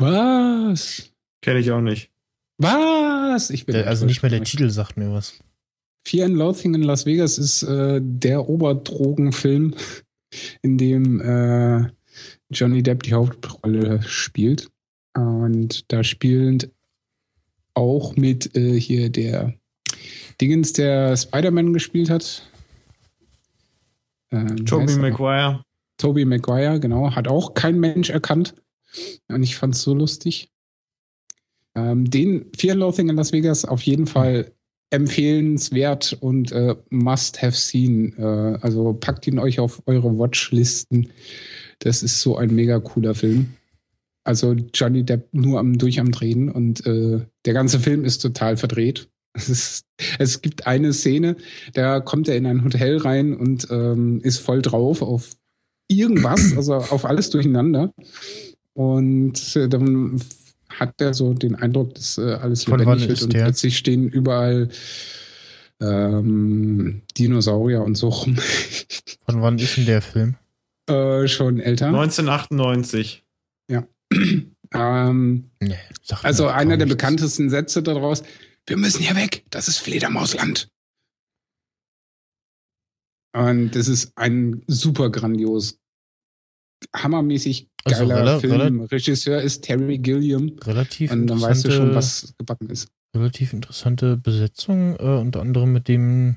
Was? Kenne ich auch nicht. Was? Ich bin Also nicht mehr der. Titel sagt mir was. Fear and Loathing in Las Vegas ist äh, der Oberdrogenfilm, in dem äh, Johnny Depp die Hauptrolle spielt. Und da spielt auch mit äh, hier der Dingens, der Spider-Man gespielt hat. Ähm, er? Maguire. Tobey Maguire, genau, hat auch kein Mensch erkannt. Und ich fand's so lustig. Ähm, den Fear Loathing in Las Vegas auf jeden Fall empfehlenswert und äh, must have seen. Äh, also packt ihn euch auf eure Watchlisten. Das ist so ein mega cooler Film. Also Johnny Depp nur am durch am Drehen und äh, der ganze Film ist total verdreht. Es, ist, es gibt eine Szene, da kommt er in ein Hotel rein und ähm, ist voll drauf auf irgendwas, also auf alles durcheinander. Und äh, dann hat er so den Eindruck, dass äh, alles Von lebendig wird ist und der? plötzlich stehen überall ähm, Dinosaurier und so rum. Von wann ist denn der Film? äh, schon älter. 1998. Ähm, Nee, also einer der nichts. bekanntesten Sätze daraus, wir müssen hier weg, das ist Fledermausland. Und das ist ein super grandios, hammermäßig Also geiler rela- Film. Regisseur ist Terry Gilliam. Relativ Und dann weißt du schon, was gebacken ist. relativ interessante Besetzung, äh, unter anderem mit dem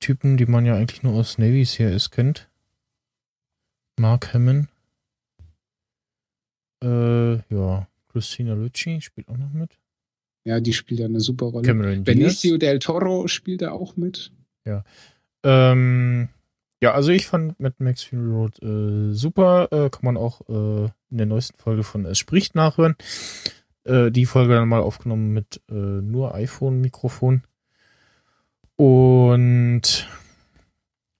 Typen, die man ja eigentlich nur aus Navy CRS kennt. Mark Hammond. Äh, ja, Christina Lucci spielt auch noch mit. Ja, die spielt ja eine super Rolle. Cameron Diaz. Benicio del Toro spielt da auch mit. Ähm, ja, also ich fand Mad Max Fury Road äh, super. Äh, kann man auch äh, in der neuesten Folge von Es spricht nachhören. Äh, die Folge dann mal aufgenommen mit äh, nur iPhone-Mikrofon. Und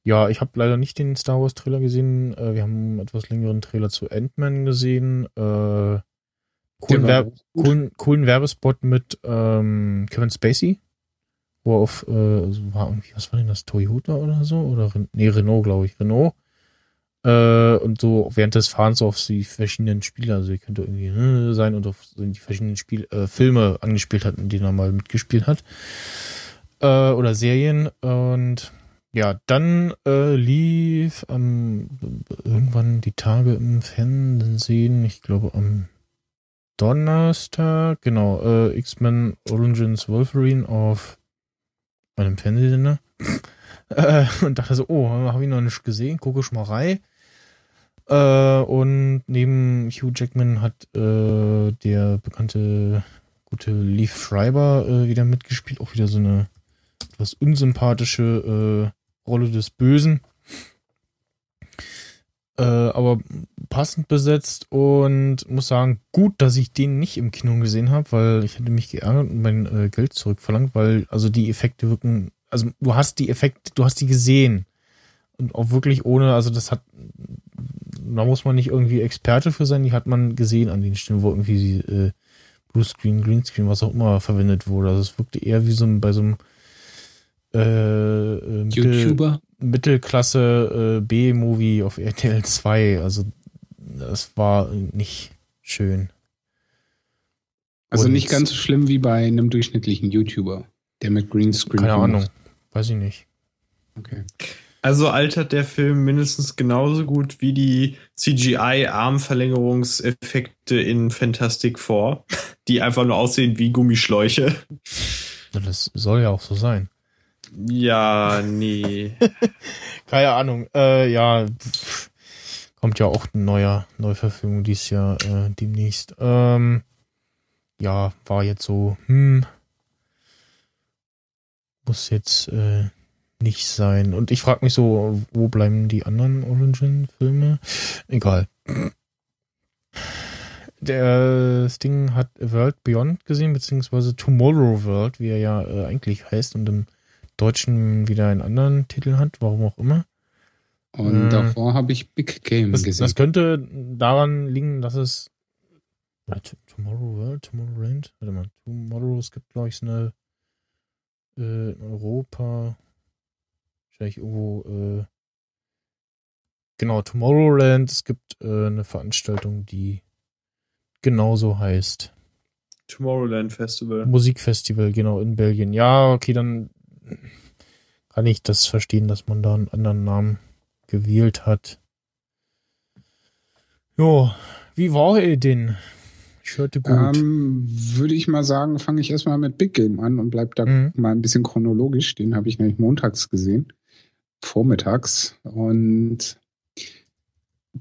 ja, ich habe leider nicht den Star Wars Trailer gesehen. Äh, wir haben einen etwas längeren Trailer zu Ant-Man gesehen. Coolen, Werb coolen, coolen Werbespot mit ähm, Kevin Spacey. Wo auf, äh, also war irgendwie, was war denn das, Toyota oder so? Oder nee, Renault, glaube ich. Renault. Äh, und so während des Fahrens auf die verschiedenen Spiele, also ihr könnte irgendwie äh, sein und auf die verschiedenen Spiel, äh, Filme angespielt hat, in denen er mal mitgespielt hat. Äh, oder Serien. Und ja, dann äh, lief am irgendwann die Tage im Fernsehen, ich glaube am Donnerstag, genau, äh, X-Men Origins Wolverine auf meinem Fernsehsender. äh, und dachte so, oh, habe ich noch nicht gesehen, gucke ich mal rein. Äh, und neben Hugh Jackman hat äh, der bekannte gute Leaf Schreiber äh, wieder mitgespielt, auch wieder so eine etwas unsympathische äh, Rolle des Bösen. Äh, aber passend besetzt und muss sagen, gut, dass ich den nicht im Kino gesehen habe, weil ich hätte mich geärgert und mein äh, Geld zurückverlangt, weil also die Effekte wirken, also du hast die Effekte, du hast die gesehen und auch wirklich ohne, also das hat, da muss man nicht irgendwie Experte für sein, die hat man gesehen an den Stellen, wo irgendwie äh, Blue Screen, Green Screen, was auch immer verwendet wurde. Also es wirkte eher wie so ein, bei so einem äh, äh, YouTuber. Mittelklasse äh, B-Movie auf RTL 2. Also das war nicht schön. Also Und- nicht ganz so schlimm wie bei einem durchschnittlichen YouTuber, der mit Greenscreen. Keine macht. Ahnung. Weiß ich nicht. Okay. Also altert der Film mindestens genauso gut wie die CGI-Armverlängerungseffekte in Fantastic Four, die einfach nur aussehen wie Gummischläuche. Das soll ja auch so sein. Ja, nee. Keine Ahnung. Äh, ja, pff, kommt ja auch ein neuer Neuverfilmung dieses Jahr äh, demnächst. Ähm, ja, war jetzt so, hm, muss jetzt äh, nicht sein. Und ich frage mich so, wo bleiben die anderen Origin-Filme? Egal. Der das Ding hat World Beyond gesehen, beziehungsweise Tomorrow World, wie er ja äh, eigentlich heißt und im Deutschen wieder einen anderen Titel hat, warum auch immer. Und Mhm. davor habe ich Big Game Das, gesehen. das könnte daran liegen, dass es T- Tomorrow World, Tomorrowland, warte mal, Tomorrow, es gibt glaube ich so eine äh, in Europa, wahrscheinlich irgendwo, äh, genau, Tomorrowland, es gibt äh, eine Veranstaltung, die genauso heißt. Tomorrowland Festival. Musikfestival, genau, in Belgien. Ja, okay, dann kann ich das verstehen, dass man da einen anderen Namen gewählt hat. Jo, wie war er denn? Ich hörte gut. Ähm, würde ich mal sagen, fange ich erstmal mit Big Game an und bleib da Mhm. mal ein bisschen chronologisch. Den habe ich nämlich montags gesehen, vormittags. Und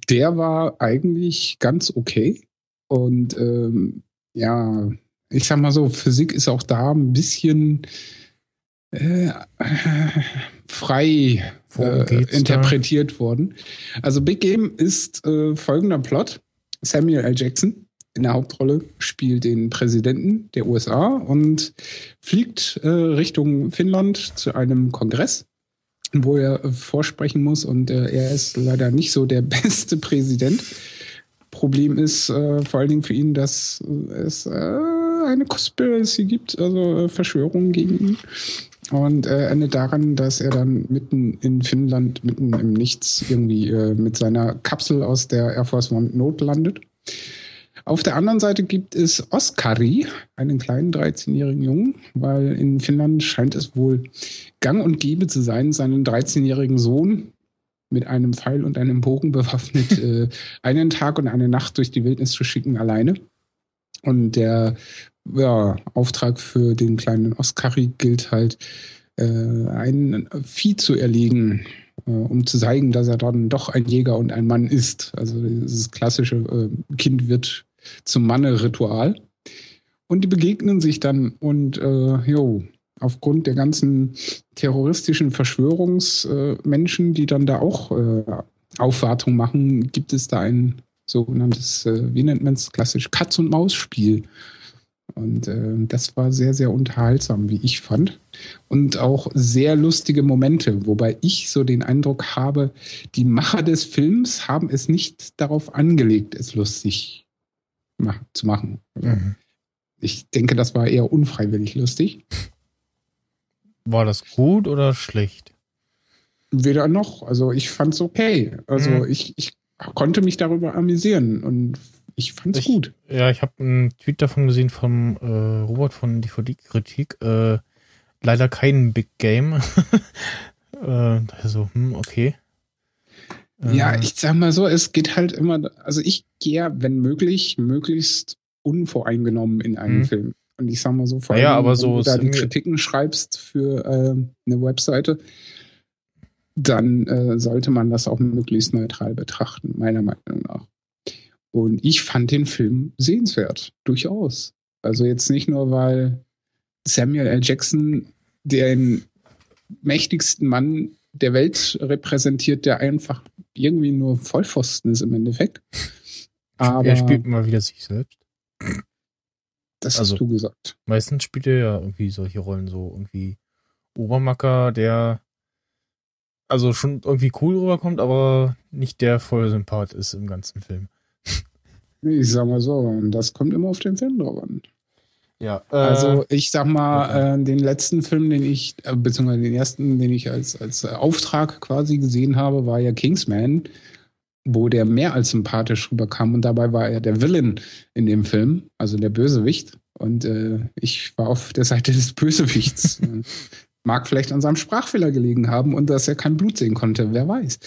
der war eigentlich ganz okay. Und ähm, ja, ich sag mal so, Physik ist auch da ein bisschen äh, frei äh, geht's da? interpretiert worden. Also Big Game ist äh, folgender Plot. Samuel L. Jackson in der Hauptrolle spielt den Präsidenten der USA und fliegt äh, Richtung Finnland zu einem Kongress, wo er vorsprechen muss und äh, er ist leider nicht so der beste Präsident. Problem ist äh, vor allen Dingen für ihn, dass es äh, eine Conspiracy gibt, also äh, Verschwörungen gegen ihn. Und äh, endet daran, dass er dann mitten in Finnland, mitten im Nichts, irgendwie äh, mit seiner Kapsel aus der Air Force One Not landet. Auf der anderen Seite gibt es Oskari, einen kleinen 13-jährigen Jungen, weil in Finnland scheint es wohl gang und gäbe zu sein, seinen 13-jährigen Sohn mit einem Pfeil und einem Bogen bewaffnet äh, einen Tag und eine Nacht durch die Wildnis zu schicken alleine. Und der ja, Auftrag für den kleinen Oskari gilt halt, äh, ein Vieh zu erlegen, äh, um zu zeigen, dass er dann doch ein Jäger und ein Mann ist. Also dieses klassische äh, Kind wird zum Manne-Ritual. Und die begegnen sich dann und äh, jo, aufgrund der ganzen terroristischen Verschwörungsmenschen, die dann da auch äh, Aufwartung machen, gibt es da ein sogenanntes, äh, wie nennt man es, klassisch Katz-und-Maus-Spiel. Und äh, das war sehr, sehr unterhaltsam, wie ich fand. Und auch sehr lustige Momente, wobei ich so den Eindruck habe, die Macher des Films haben es nicht darauf angelegt, es lustig mach zu machen. Mhm. Ich denke, das war eher unfreiwillig lustig. War das gut oder schlecht? Weder noch. Also ich fand's okay. Also Mhm. ich, ich konnte mich darüber amüsieren und ich fand's Ich- gut. Ja, ich habe einen Tweet davon gesehen vom äh, Robert von DVD-Kritik. Äh, leider kein Big Game. äh, also, hm, okay. Ja, Äh, ich sag mal so, es geht halt immer, also ich gehe, ja, wenn möglich, möglichst unvoreingenommen in einen Mhm. Film. Und ich sag mal so, vor allem, aber wenn so du da die Kritiken schreibst für äh, eine Webseite, dann äh, sollte man das auch möglichst neutral betrachten, meiner Meinung nach. Und ich fand den Film sehenswert, durchaus. Also jetzt nicht nur, weil Samuel L. Jackson den mächtigsten Mann der Welt repräsentiert, der einfach irgendwie nur Vollpfosten ist im Endeffekt. Aber er spielt mal wieder sich selbst. das also- hast du gesagt. Meistens spielt er ja irgendwie solche Rollen so irgendwie Obermacker, der also schon irgendwie cool rüberkommt, aber nicht der voll Sympath ist im ganzen Film. Ich sag mal so, das kommt immer auf den Film drauf an. Ja, Also ich sag mal, äh, den letzten Film, den ich, äh, beziehungsweise den ersten, den ich als, als äh, Auftrag quasi gesehen habe, war ja Kingsman, wo der mehr als sympathisch rüberkam und dabei war er der Villain in dem Film, also der Bösewicht. Und äh, ich war auf der Seite des Bösewichts. Äh, Mag vielleicht an seinem Sprachfehler gelegen haben und dass er kein Blut sehen konnte, wer weiß.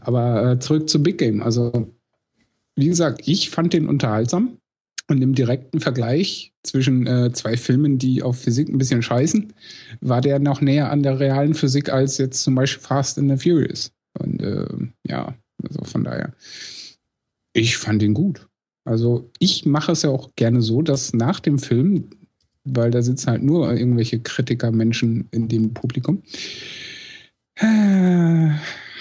Aber äh, zurück zu Big Game. Also, wie gesagt, ich fand den unterhaltsam. Und im direkten Vergleich zwischen äh, zwei Filmen, die auf Physik ein bisschen scheißen, war der noch näher an der realen Physik als jetzt zum Beispiel Fast and the Furious. Und äh, ja, also von daher, ich fand ihn gut. Also ich mache es ja auch gerne so, dass nach dem Film, weil da sitzen halt nur irgendwelche Kritiker-Menschen in dem Publikum, äh,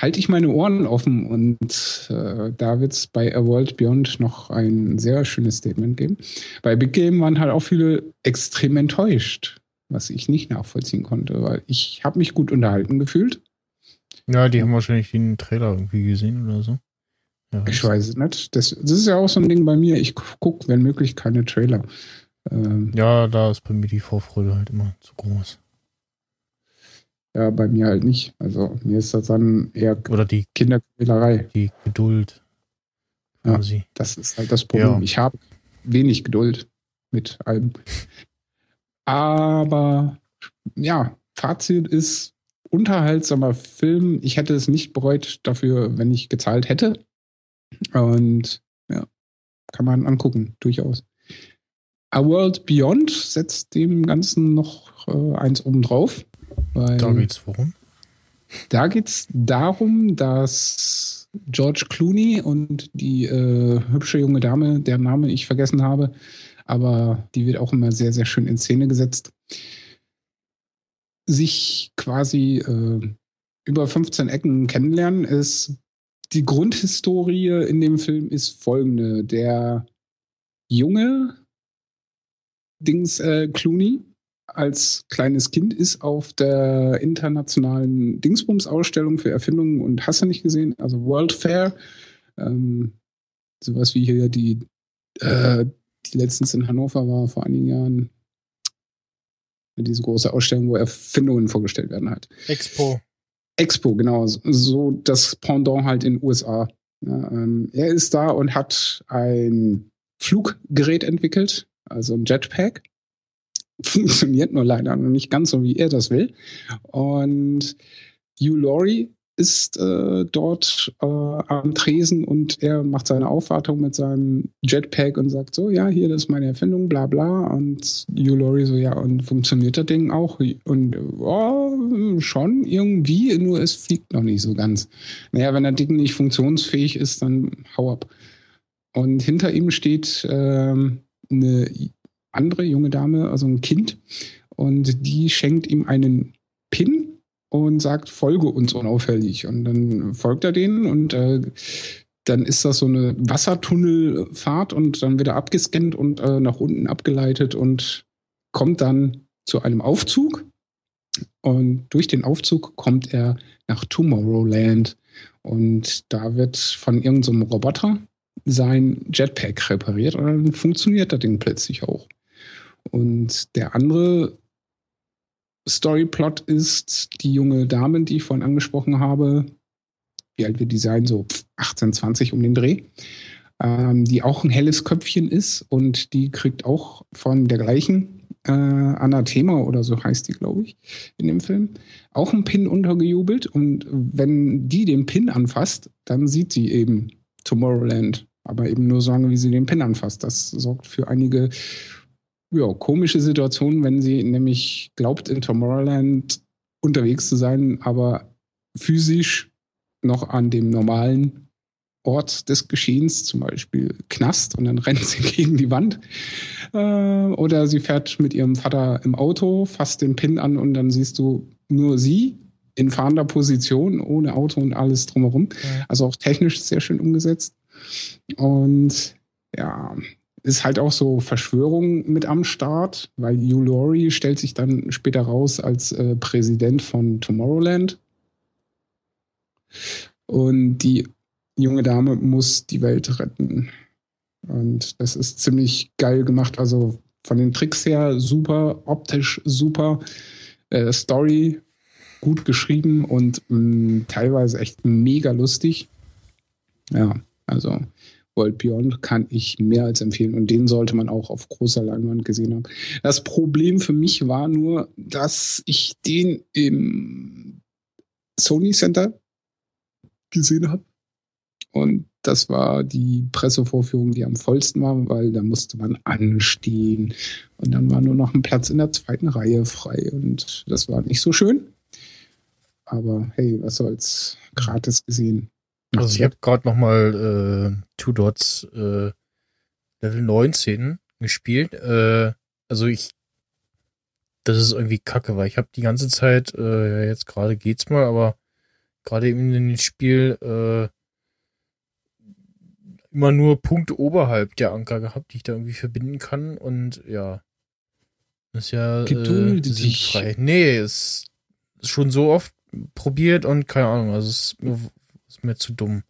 halte ich meine Ohren offen und äh, da wird es bei A World Beyond noch ein sehr schönes Statement geben. Bei Big Game waren halt auch viele extrem enttäuscht, was ich nicht nachvollziehen konnte, weil ich habe mich gut unterhalten gefühlt. ja, die haben wahrscheinlich den Trailer irgendwie gesehen oder so. Ja, Ich weiß es nicht. Das, das ist ja auch so ein Ding bei mir. Ich gucke, wenn möglich, keine Trailer. Ähm, Ja, da ist bei mir die Vorfreude halt immer zu groß. Ja, bei mir halt nicht. Also mir ist das dann eher Oder die, Kinderquälerei. die Geduld. Ja. Das ist halt das Problem. Ja. Ich habe wenig Geduld mit allem. Aber ja, Fazit ist unterhaltsamer Film. Ich hätte es nicht bereut dafür, wenn ich gezahlt hätte. Und ja, kann man angucken, durchaus. A World Beyond setzt dem Ganzen noch äh, eins obendrauf. Weil Da geht's worum? da geht es darum, dass George Clooney und die äh, hübsche junge Dame, deren Name ich vergessen habe, aber die wird auch immer sehr, sehr schön in Szene gesetzt, sich quasi äh, über 15 Ecken kennenlernen. Ist die Grundhistorie in dem Film ist folgende. Der junge Dings äh, Clooney als kleines Kind ist auf der internationalen Dingsbums-Ausstellung für Erfindungen und hast du nicht gesehen, also World Fair, ähm, sowas wie hier die, äh, die letztens in Hannover war vor einigen Jahren, diese große Ausstellung, wo Erfindungen vorgestellt werden halt. Expo. Expo, genau, so das Pendant halt in den USA. Ja, ähm, er ist da und hat ein Fluggerät entwickelt, also ein Jetpack. Funktioniert nur leider noch nicht ganz so, wie er das will. Und Hugh Laurie ist äh, dort äh, am Tresen und er macht seine Aufwartung mit seinem Jetpack und sagt so, ja, hier, das ist meine Erfindung, bla bla. Und Hugh Laurie so, ja, und funktioniert das Ding auch? Und oh, schon irgendwie, nur es fliegt noch nicht so ganz. Naja, wenn das Ding nicht funktionsfähig ist, dann hau ab. Und hinter ihm steht ähm, eine andere junge Dame, also ein Kind, und die schenkt ihm einen Pin und sagt, folge uns unaufhörlich. Und dann folgt er denen und äh, dann ist das so eine Wassertunnelfahrt und dann wird er abgescannt und äh, nach unten abgeleitet und kommt dann zu einem Aufzug. Und durch den Aufzug kommt er nach Tomorrowland. Und da wird von irgendeinem Roboter sein Jetpack repariert und dann funktioniert das Ding plötzlich auch. Und der andere Storyplot ist die junge Dame, die ich vorhin angesprochen habe, wie alt wird die sein? So 18, 20 um den Dreh, ähm, die auch ein helles Köpfchen ist und die kriegt auch von der gleichen äh, Anathema oder so heißt die, glaube ich, in dem Film, auch einen Pin untergejubelt. Und wenn die den Pin anfasst, dann sieht sie eben Tomorrowland. Aber eben nur so lange, wie sie den Pin anfasst. Das sorgt für einige ja, komische Situationen, wenn sie nämlich glaubt, in Tomorrowland unterwegs zu sein, aber physisch noch an dem normalen Ort des Geschehens, zum Beispiel Knast, und dann rennt sie gegen die Wand. Äh, oder sie fährt mit ihrem Vater im Auto, fasst den Pin an und dann siehst du nur sie in fahrender Position, ohne Auto und alles drumherum. Also auch technisch sehr schön umgesetzt. Und ja, ist halt auch so Verschwörung mit am Start, weil Hugh Laurie stellt sich dann später raus als äh, Präsident von Tomorrowland. Und die junge Dame muss die Welt retten. Und das ist ziemlich geil gemacht. Also von den Tricks her super, optisch super, äh, Story gut geschrieben und mh, teilweise echt mega lustig. Ja, also World Beyond kann ich mehr als empfehlen und den sollte man auch auf großer Leinwand gesehen haben. Das Problem für mich war nur, dass ich den im Sony Center gesehen habe. Und das war die Pressevorführung, die am vollsten war, weil da musste man anstehen. Und dann war nur noch ein Platz in der zweiten Reihe frei. Und das war nicht so schön. Aber hey, was soll's? Gratis gesehen. Also ich habe gerade noch mal äh, Two Dots äh, Level 19 gespielt. Äh, also ich, das ist irgendwie kacke, weil ich habe die ganze Zeit, äh, ja, jetzt gerade geht's mal, aber gerade eben in dem Spiel äh, immer nur Punkte oberhalb der Anker gehabt, die ich da irgendwie verbinden kann und ja, das ist ja Gedulde äh, dich. sinnfrei. Nee, es ist schon so oft probiert und keine Ahnung, also es ist mir, ist zu dumm.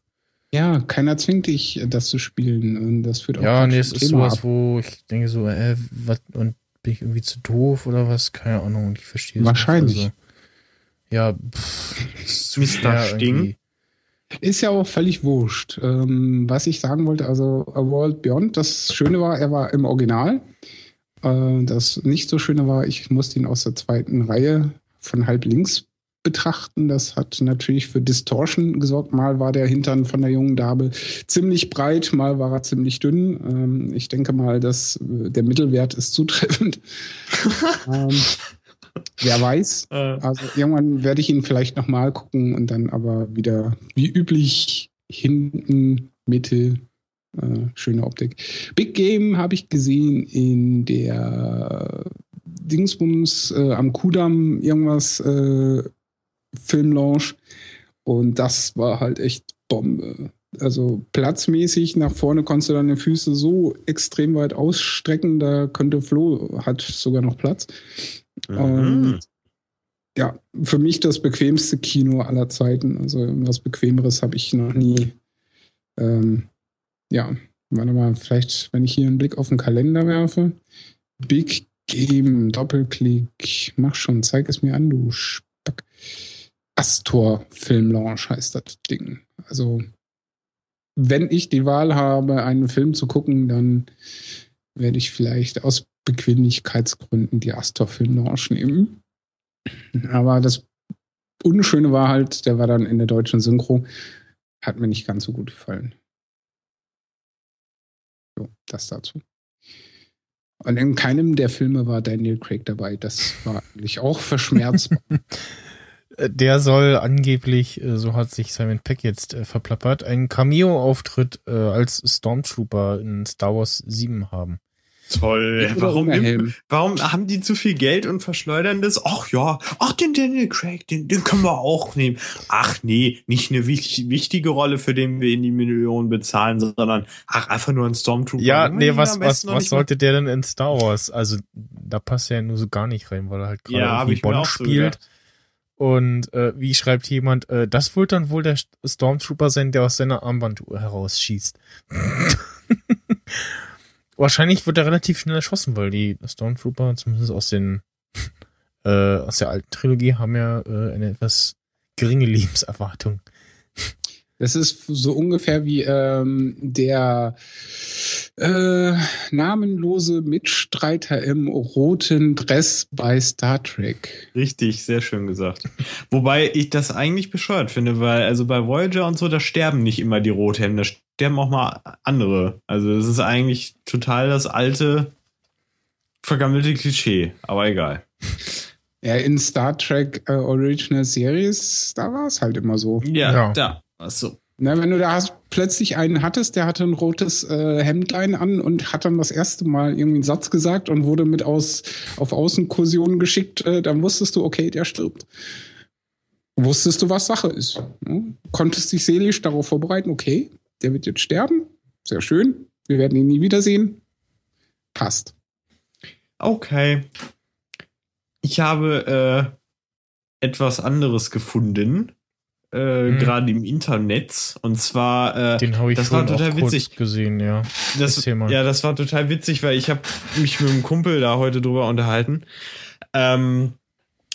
Ja, keiner zwingt dich, das zu spielen. Und das führt auch Ja, nee, es ist Thema sowas, ab. wo ich denke so, äh, was, und bin ich irgendwie zu doof oder was? Keine Ahnung, ich verstehe es Wahrscheinlich. nicht. Also, ja, pff, ist zu schwer Sting? Ist ja auch völlig wurscht. Ähm, was ich sagen wollte, also A World Beyond, das Schöne war, er war im Original. Äh, das nicht so Schöne war, ich musste ihn aus der zweiten Reihe von halb links betrachten. Das hat natürlich für Distortion gesorgt. Mal war der Hintern von der jungen Dame ziemlich breit, mal war er ziemlich dünn. Ähm, ich denke mal, dass äh, der Mittelwert ist zutreffend. ähm, wer weiß. Äh, Also irgendwann werde ich ihn vielleicht nochmal gucken und dann aber wieder wie üblich hinten, Mitte, äh, schöne Optik. Big Game habe ich gesehen in der Dingsbums äh, am Kudamm irgendwas äh, Filmlaunch und das war halt echt Bombe. Also platzmäßig nach vorne konntest du deine Füße so extrem weit ausstrecken, da könnte Flo hat sogar noch Platz. mhm. Und ja, für mich das bequemste Kino aller Zeiten. Also irgendwas Bequemeres habe ich noch nie. Ähm, ja, warte mal, vielleicht, wenn ich hier einen Blick auf den Kalender werfe. Big Game, Doppelklick, mach schon, zeig es mir an, du Spack. Astor Filmlaunch heißt das Ding. Also, wenn ich die Wahl habe, einen Film zu gucken, dann werde ich vielleicht aus Bequemlichkeitsgründen die Astor Filmlaunch nehmen. Aber das Unschöne war halt, der war dann in der deutschen Synchro, hat mir nicht ganz so gut gefallen. So, das dazu. Und in keinem der Filme war Daniel Craig dabei. Das war eigentlich auch verschmerzbar. Der soll angeblich, äh, so hat sich Simon Peck jetzt äh, verplappert, einen Cameo-Auftritt äh, als Stormtrooper in Star Wars 7 haben. Toll. Warum, warum haben die zu viel Geld und verschleudern das? Ach ja, ach den Daniel Craig, den, den können wir auch nehmen. Ach nee, nicht eine wich, wichtige Rolle, für den wir in die Millionen bezahlen, sondern ach einfach nur ein Stormtrooper. Ja, nee, was, was, was sollte der denn in Star Wars? Also, da passt er ja nur so gar nicht rein, weil er halt gerade Ja, Bond so spielt. gedacht. Und äh, wie schreibt jemand, äh, das wird dann wohl der Stormtrooper sein, der aus seiner Armbanduhr herausschießt. Wahrscheinlich wird er relativ schnell erschossen, weil die Stormtrooper, zumindest aus den äh, aus der alten Trilogie, haben ja äh, eine etwas geringe Lebenserwartung. Das ist so ungefähr wie ähm, der äh, namenlose Mitstreiter im roten Dress bei Star Trek. Richtig, sehr schön gesagt. Wobei ich das eigentlich bescheuert finde, weil also bei Voyager und so, da sterben nicht immer die Rothemden, da sterben auch mal andere. Also das ist eigentlich total das alte, vergammelte Klischee, aber egal. Ja, in Star Trek äh, Original Series, da war es halt immer so. Ja, Ja. da. Achso. Na, wenn du da hast, plötzlich einen hattest, der hatte ein rotes äh, Hemdlein an und hat dann das erste Mal irgendwie einen Satz gesagt und wurde mit aus auf Außenkursionen geschickt, äh, dann wusstest du, okay, der stirbt. wusstest du, was Sache ist. Ne? Konntest dich seelisch darauf vorbereiten, okay, der wird jetzt sterben. Sehr schön. Wir werden ihn nie wiedersehen. Passt. Okay. Ich habe äh, etwas anderes gefunden. Äh, Hm. Gerade im Internet. Und zwar, äh, Den habe ich das war total witzig. gesehen, ja. Das, ja, das war total witzig, weil ich habe mich mit einem Kumpel da heute drüber unterhalten. Ähm,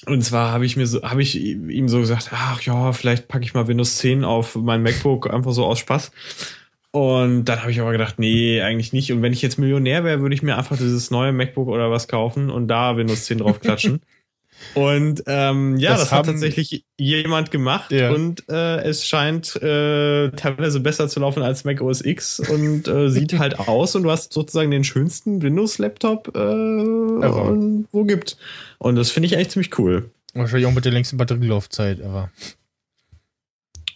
und zwar habe ich mir so, habe ich ihm so gesagt, ach ja, vielleicht packe ich mal Windows 10 auf mein MacBook einfach so aus Spaß. Und dann habe ich aber gedacht, nee, eigentlich nicht. Und wenn ich jetzt Millionär wäre, würde ich mir einfach dieses neue MacBook oder was kaufen und da Windows 10 drauf klatschen. Und ähm, ja, Das das, hat tatsächlich jemand gemacht Ja. und äh, es scheint äh, teilweise besser zu laufen als Mac OS X und äh, sieht halt aus und du hast sozusagen den schönsten Windows-Laptop, äh, und wo gibt. Und das finde ich eigentlich ziemlich cool. Wahrscheinlich auch mit der längsten Batterielaufzeit, aber.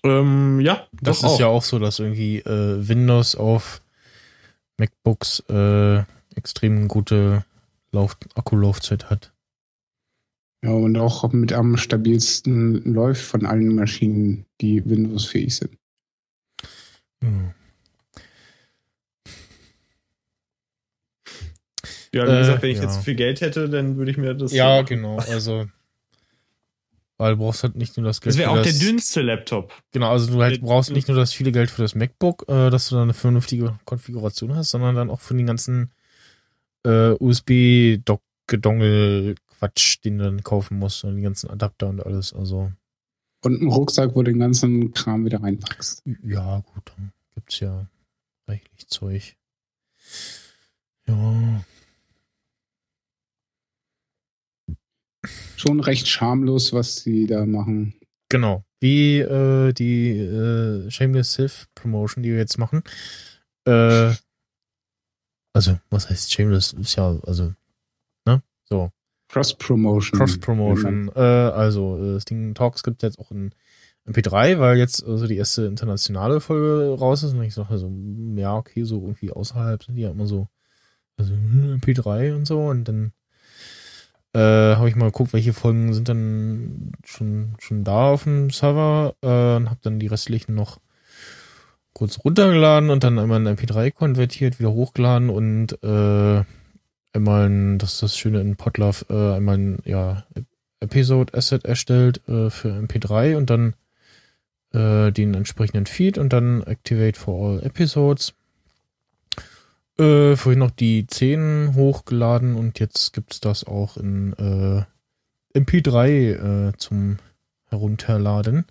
Ähm, ja, Das ist auch. ja auch so, dass irgendwie äh, Windows auf MacBooks äh, extrem gute Lauf Akkulaufzeit hat. Ja, und auch mit am stabilsten läuft von allen Maschinen, die Windows-fähig sind. Hm. Ja, wie Äh, gesagt, wenn ich ja. jetzt viel Geld hätte, dann würde ich mir das. Ja, so genau. Also, weil du brauchst halt nicht nur das Geld Das wäre auch das, der dünnste Laptop. Genau, also du halt brauchst nicht nur das viele Geld für das MacBook, äh, dass du da eine vernünftige Konfiguration hast, sondern dann auch für den ganzen äh, USB-Dock-Gedongel-Quatsch, den du dann kaufen musst und die ganzen Adapter und alles. Also, Und ein Rucksack, wo du den ganzen Kram wieder reinpackst. ja, gut, dann gibt's ja reichlich Zeug. Ja. Schon recht schamlos, was sie da machen. Genau. Wie äh, die äh, Shameless Self Promotion, die wir jetzt machen. Äh, also, was heißt Shameless? Ist ja, also, ne? So, Cross-Promotion. Cross-Promotion. Äh, also, äh, Sting Talks gibt jetzt auch in MP3, weil jetzt also die erste internationale Folge raus ist. Und ich sage so, mm, ja, okay, so irgendwie außerhalb sind die ja immer so, also hm, MP3 und so. Und dann äh, habe ich mal geguckt, welche Folgen sind dann schon, schon da auf dem Server äh, und habe dann die restlichen noch kurz runtergeladen und dann einmal in MP3 konvertiert, wieder hochgeladen und äh, einmal, ein, das ist das Schöne in Podlove, äh, einmal ein ja, Episode Asset erstellt äh, für MP3 und dann äh, den entsprechenden Feed und dann Activate for all Episodes. Äh, vorhin noch die 10 hochgeladen und jetzt gibt's das auch in äh, MP3 äh, zum Herunterladen.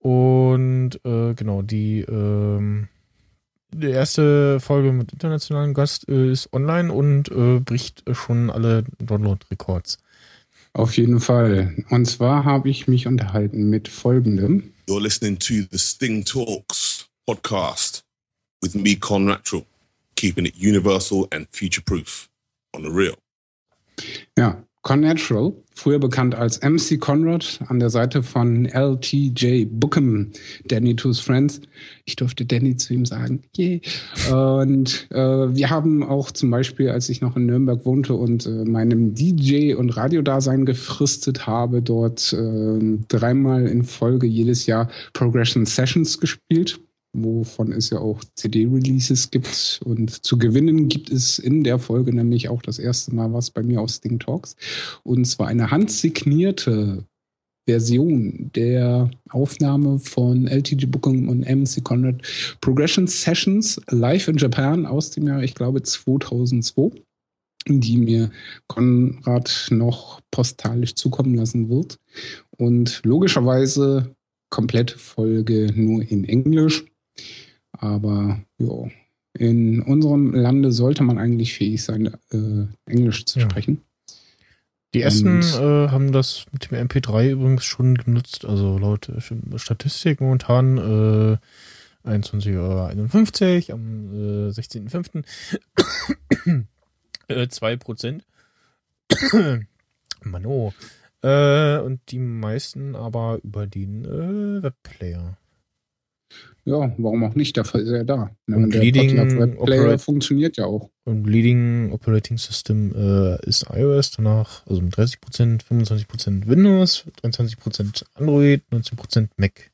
Und äh, genau, die, ähm, die erste Folge mit internationalem Gast äh, ist online und äh, bricht schon alle Download-Records. Auf jeden Fall. Und zwar habe ich mich unterhalten mit folgendem. You're listening to the Sting Talks podcast with me, Con Natural, keeping it universal and future proof on the real. Ja, Connatural, früher bekannt als MC Conrad, an der Seite von LTJ Bookham, Danny Two's Friends. Ich durfte Danny zu ihm sagen. Yeah. Und äh, wir haben auch zum Beispiel, als ich noch in Nürnberg wohnte und äh, meinem DJ- und Radiodasein gefristet habe, dort äh, dreimal in Folge jedes Jahr Progression Sessions gespielt wovon es ja auch CD-Releases gibt. Und zu gewinnen gibt es in der Folge nämlich auch das erste Mal was bei mir aus Sting Talks. Und zwar eine handsignierte Version der Aufnahme von LTG Booking und MC Conrad Progression Sessions live in Japan aus dem Jahr, ich glaube, 2002 die mir Konrad noch postalisch zukommen lassen wird. Und logischerweise komplette Folge nur in Englisch. Aber ja, in unserem Lande sollte man eigentlich fähig sein, äh, Englisch zu Ja. sprechen. Die ersten äh, haben das mit dem MP3 übrigens schon genutzt, also laut äh, Statistik momentan äh, 21.51 Uhr am äh, 16.05. äh, 2%. Mano. Äh, und die meisten aber über den äh, Webplayer. Ja, warum auch nicht? Dafür ist er da. Ne? Und Und der Leading Web Player funktioniert ja auch. Und Leading Operating System äh, ist iOS, danach also mit 30%, 25% Windows, 23% Android, 19% Mac.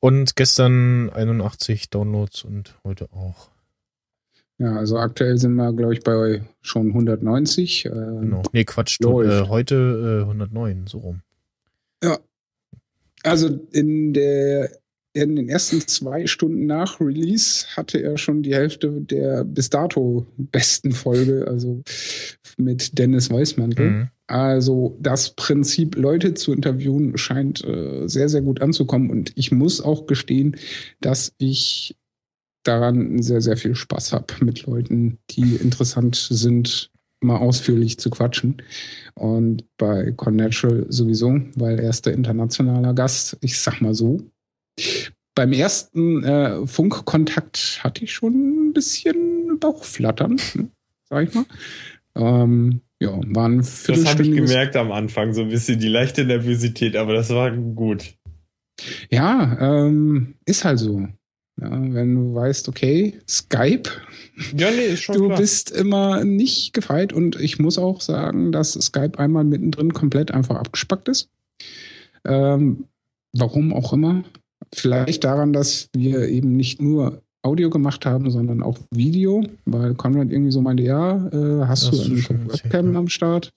Und gestern 81 Downloads und heute auch. Ja, also aktuell sind wir, glaube ich, bei schon 190. Ähm, Genau. Nee, Quatsch, Läuft. äh, heute äh, 109, so rum. Also in der in den ersten zwei Stunden nach Release hatte er schon die Hälfte der bis dato besten Folge, also mit Dennis Weißmantel. Mhm. Also das Prinzip, Leute zu interviewen, scheint äh, sehr, sehr gut anzukommen. Und ich muss auch gestehen, dass ich daran sehr, sehr viel Spaß habe, mit Leuten, die interessant sind, mal ausführlich zu quatschen. Und bei Connatural sowieso, weil er ist der internationaler Gast. Ich sag mal so. Beim ersten äh, Funkkontakt hatte ich schon ein bisschen Bauchflattern, ne, sag ich mal. Ähm, ja, war ein Das habe ich gemerkt am Anfang, so ein bisschen die leichte Nervosität, aber das war gut. Ja, ähm, ist halt so. Ja, wenn du weißt, okay, Skype, Ja, nee, du klar. bist immer nicht gefeit und ich muss auch sagen, dass Skype einmal mittendrin komplett einfach abgespackt ist. Ähm, warum auch immer. Vielleicht daran, dass wir eben nicht nur Audio gemacht haben, sondern auch Video, weil Konrad irgendwie so meinte, ja, äh, hast du eine schon Webcam ja. am Start?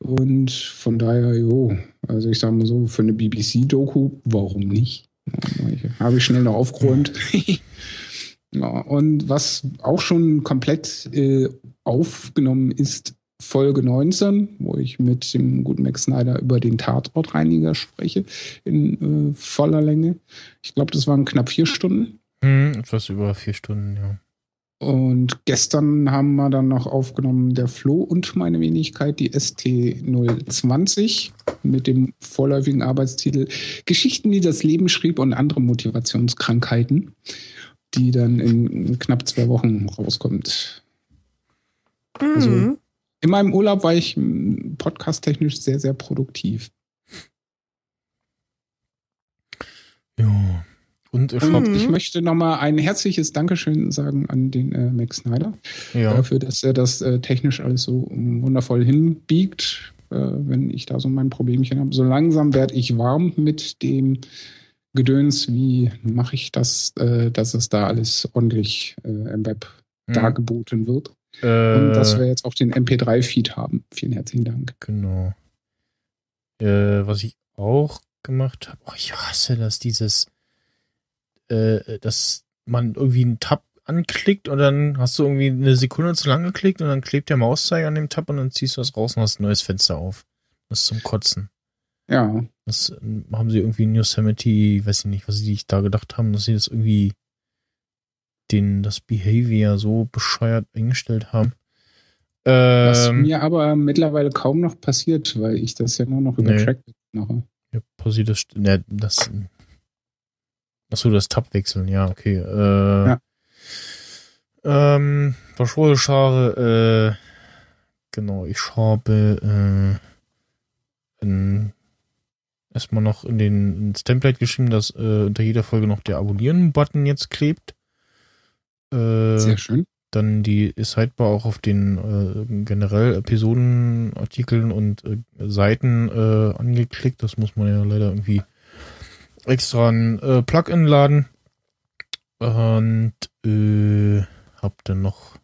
Und von daher, jo, also ich sage mal so, für eine BBC-Doku, warum nicht? Ja, Habe ich schnell noch aufgeräumt. ja, und was auch schon komplett äh, aufgenommen ist, Folge 19, wo ich mit dem guten Max Snyder über den Tatortreiniger spreche, in äh, voller Länge. Ich glaube, das waren knapp vier Stunden. Hm, etwas über vier Stunden, ja. Und gestern haben wir dann noch aufgenommen der Flo und meine Wenigkeit, die ST020, mit dem vorläufigen Arbeitstitel Geschichten, die das Leben schrieb und andere Motivationskrankheiten, die dann in knapp zwei Wochen rauskommt. Also in meinem Urlaub war ich m, podcasttechnisch sehr, sehr produktiv. Ja. Und ich Und hab, ich möchte nochmal ein herzliches Dankeschön sagen an den äh, Max Snyder. ja. dafür, dass er das äh, technisch alles so ähm, wundervoll hinbiegt, äh, wenn ich da so mein Problemchen habe. So langsam werde ich warm mit dem Gedöns, wie mache ich das, äh, dass es da alles ordentlich äh, im Web Hm. dargeboten wird. Äh, Und dass wir jetzt auch den MP3-Feed haben. Vielen herzlichen Dank. Genau. Äh, was ich auch gemacht habe, oh, ich hasse das, dieses, äh, dass man irgendwie einen Tab anklickt und dann hast du irgendwie eine Sekunde zu lang geklickt und dann klebt der Mauszeiger an dem Tab und dann ziehst du das raus und hast ein neues Fenster auf. Das ist zum Kotzen. Ja, Das ähm, haben sie irgendwie in Yosemite, weiß ich nicht, was sie sich da gedacht haben, dass sie das irgendwie den, das Behavior so bescheuert eingestellt haben. was Ähm, mir aber mittlerweile kaum noch passiert, weil ich das ja nur noch über Nee. Trackpad mache. Ja, passiert das. Ne, das. Achso, das Tab wechseln, ja, okay. Äh, Ja. Ähm, was wollte ich sagen? Äh, genau, ich habe äh, in, erstmal noch in den ins Template geschrieben, dass äh, unter jeder Folge noch der Abonnieren-Button jetzt klebt. Äh, Sehr schön. dann die Sidebar auch auf den äh, generell Episodenartikeln und äh, Seiten äh, angeklickt. Das muss man ja leider irgendwie extra ein äh, Plugin laden. Und äh, hab dann noch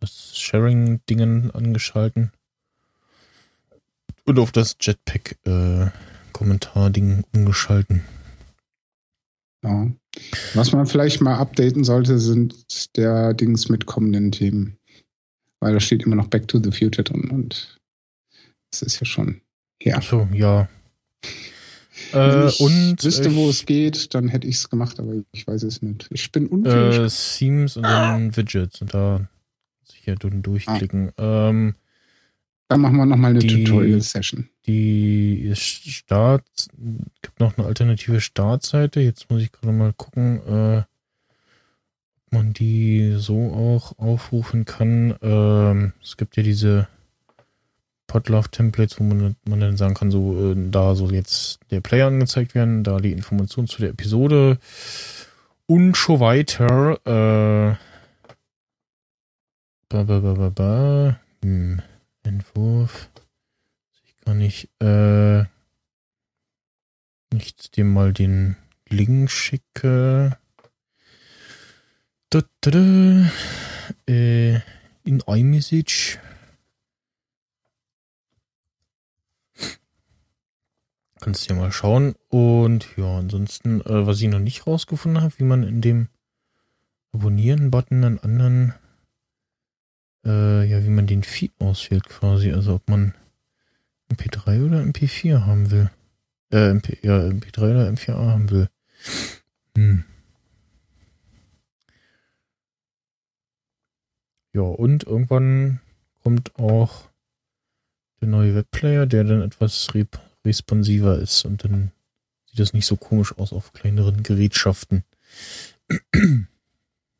das Sharing-Dingen angeschalten. Und auf das Jetpack-Kommentar-Ding umgeschalten. Ja. Was man vielleicht mal updaten sollte, sind der Dings mit kommenden Themen. Weil da steht immer noch Back to the Future drin und das ist ja schon her. Achso, ja. Wenn Äh, ich und wüsste, wo ich- es geht, dann hätte ich es gemacht, aber ich weiß es nicht. Ich bin unfähig. Äh, Themes und dann Widgets und da sicher dun- durchklicken. Ähm, dann machen wir nochmal eine Tutorial-Session. die Start gibt noch eine alternative Startseite. Jetzt muss ich gerade mal gucken, äh, ob man die so auch aufrufen kann. Ähm, es gibt ja diese Podlove-Templates, wo man, man dann sagen kann, so äh, da soll jetzt der Player angezeigt werden, da die Informationen zu der Episode Und schon weiter. Äh, ba, ba, ba, ba, ba. Hm. Entwurf. Ich kann nicht, äh, nicht dir mal den Link schicke. Da, da, da. Äh, in iMessage. Kannst du ja mal schauen. Und ja, ansonsten, äh, was ich noch nicht rausgefunden habe, wie man in dem Abonnieren-Button einen anderen, äh, ja, wie man den Feed auswählt quasi. Also ob man MP3 oder MP4 haben will. Äh, MP, ja, MP3 oder MP4 haben will. Hm. Ja, und irgendwann kommt auch der neue Webplayer, der dann etwas responsiver ist und dann sieht das nicht so komisch aus auf kleineren Gerätschaften.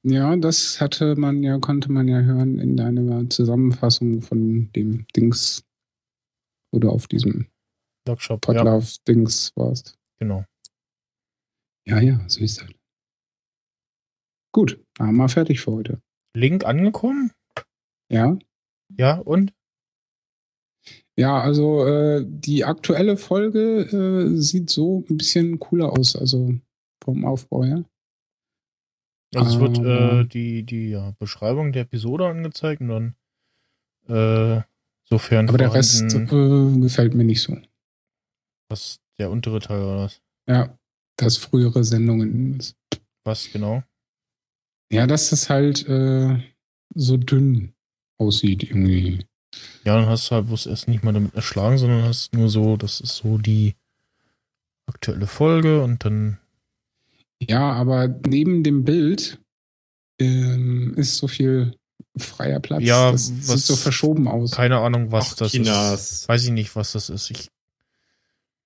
Ja, das hatte man ja, konnte man ja hören in deiner Zusammenfassung von dem Dings, wo du auf diesem Workshop, ja, Podlove-Dings warst. genau. Ja, ja, so ist das. Gut, dann haben wir fertig für heute. Link angekommen? Ja, Ja, und? ja, also äh, die aktuelle Folge äh, sieht so ein bisschen cooler aus, also vom Aufbau her. Also es wird äh, die, die ja, Beschreibung der Episode angezeigt und dann äh, sofern Aber der Rest äh, gefällt mir nicht so. was der untere Teil oder was? Ja, dass frühere Sendungen. Was genau? Ja, dass das halt äh, so dünn aussieht irgendwie. Ja, dann hast du halt, wo es erst nicht mal damit erschlagen, sondern hast nur so, das ist so die aktuelle Folge und dann, Ja, aber neben dem Bild ähm, ist so viel freier Platz. Ja, das was- sieht so verschoben aus. keine Ahnung, was Ach, das Kinas. ist. Weiß ich nicht, was das ist. Ich,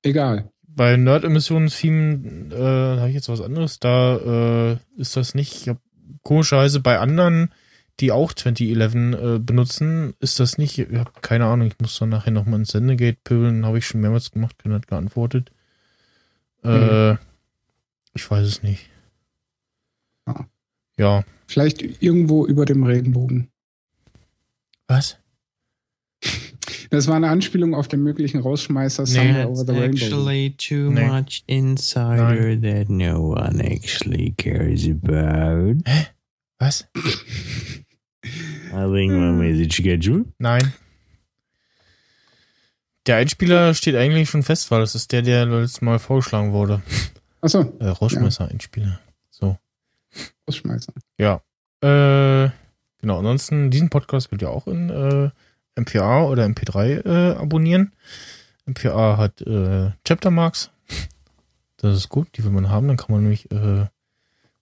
Egal. bei Nerd-Emissions-Theme äh, habe ich jetzt was anderes. Da äh, ist das nicht. Ich hab, komischerweise bei anderen, die auch 2011 äh, benutzen, ist das nicht. Ich habe keine Ahnung. Ich muss dann nachher nochmal ins Sendegate pöbeln. Habe ich schon mehrmals gemacht. Keiner hat geantwortet. Äh, ich weiß es nicht. Ja. Ja. Vielleicht irgendwo über dem Regenbogen. Was? Das war eine Anspielung auf den möglichen Rausschmeißer Nee. Somewhere Over That's the Rainbow. actually too Nee. much insider that no one actually cares about. Was? I think my message got you. Nein. Der Einspieler steht eigentlich schon fest, weil das ist der, der letztes Mal vorgeschlagen wurde. Achso, Äh, Rauschmesser-Einspieler. So. Rausschmeißer. Ja. Äh, genau, ansonsten, diesen Podcast könnt ihr auch in äh, MPA oder MP3 äh, abonnieren. MPA hat äh, Chaptermarks. Das ist gut, die will man haben. Dann kann man nämlich äh,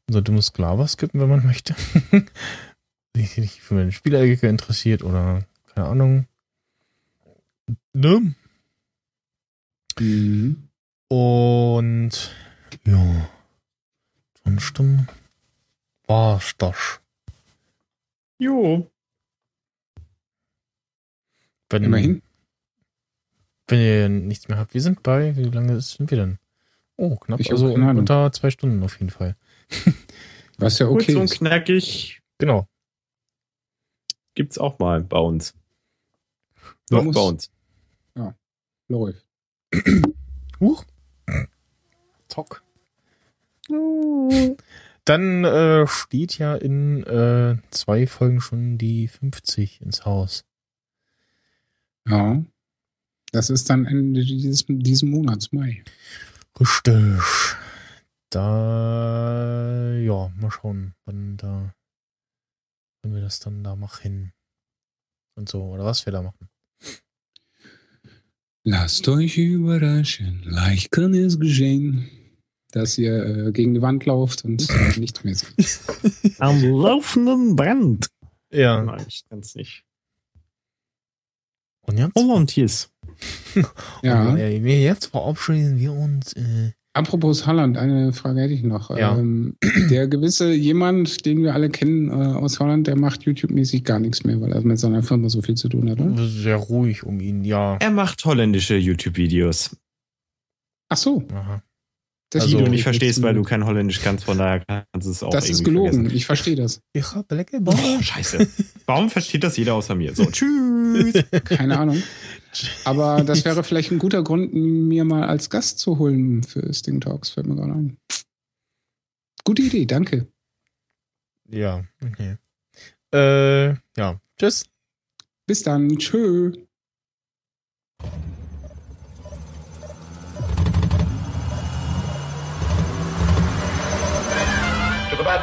unser dummes Sklava skippen, wenn man möchte. Sich nicht für den Spielecke interessiert oder keine Ahnung. Ne? Mhm. Und ja, ansonsten war's das. Jo. Wenn, Immerhin. Wenn ihr nichts mehr habt, wir sind bei, wie lange sind wir denn? Oh, knapp, Ich also unter zwei Stunden auf jeden Fall. Was ja okay Kurz und knackig Genau. gibt's auch mal bei uns. Doch, muss- bei uns. Läuft. Huch. Zock. Dann äh, steht ja in äh, zwei Folgen schon die 50 ins Haus. Ja. Das ist dann Ende dieses, diesen Monats, Mai. Richtig. Da, ja, mal schauen, wann da, wenn wir das dann da machen. Und so, oder was wir da machen. Lasst euch überraschen. Leicht kann es geschehen, dass ihr äh, gegen die Wand lauft und äh, nichts mehr seht. Am laufenden Band. Ja. Nein, ich kann's nicht. Und jetzt, Volunteers. Ja. Und, äh, wir jetzt verabschieden wir uns. Äh, Apropos Holland, eine Frage hätte ich noch. Ja. Ähm, der gewisse jemand, den wir alle kennen äh, aus Holland, der macht YouTube-mäßig gar nichts mehr, weil er mit seiner Firma so viel zu tun hat. Oder? sehr ruhig um ihn, ja. Er macht holländische YouTube-Videos. Ach so, Aha. Das, Also- die du nicht verstehst, weil du kein Holländisch kannst, von daher kannst du es auch Das ist irgendwie gelogen. vergessen. Ich verstehe das. Ich habe lecker Oh, scheiße. Warum versteht das jeder außer mir? So, tschüss. Keine Ahnung. Aber das wäre vielleicht ein guter Grund, mir mal als Gast zu holen für Sting Talks. Fällt mir gerade ein. Gute Idee, danke. Ja, okay. Äh, ja. Tschüss. Bis dann. Tschö.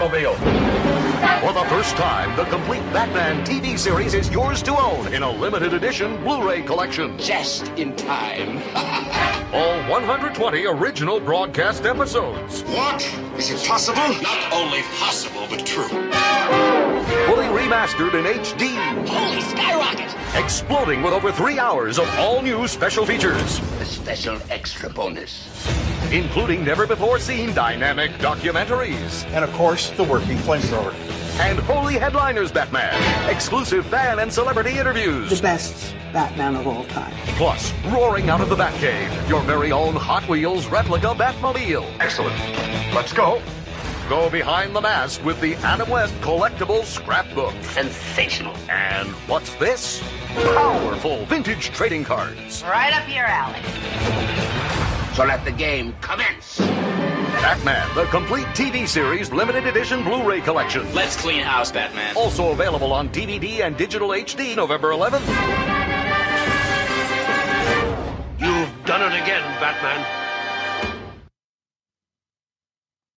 Batmobile. For the first time, the complete Batman TV series is yours to own in a limited edition Blu-ray collection. Just in time. All 120 original broadcast episodes. What? Is it possible? Not only possible, but true. Fully remastered in HD. Holy skyrocket! Exploding with over three hours of all-new special features. A special extra bonus. including never-before-seen dynamic documentaries And of course, the working flamethrower. and Holy Headliners Batman, exclusive fan and celebrity interviews, the best Batman of all time. plus roaring out of the Batcave, your very own Hot Wheels replica Batmobile. Excellent. Let's go. Go behind the mask with the Adam West collectible scrapbook. Sensational. And what's this? Powerful vintage trading cards. Right up your alley. So let the game commence. Batman, the complete TV series limited edition Blu-ray collection. Let's clean house, Batman. Also available on DVD and digital HD November 11th. You've done it again, Batman.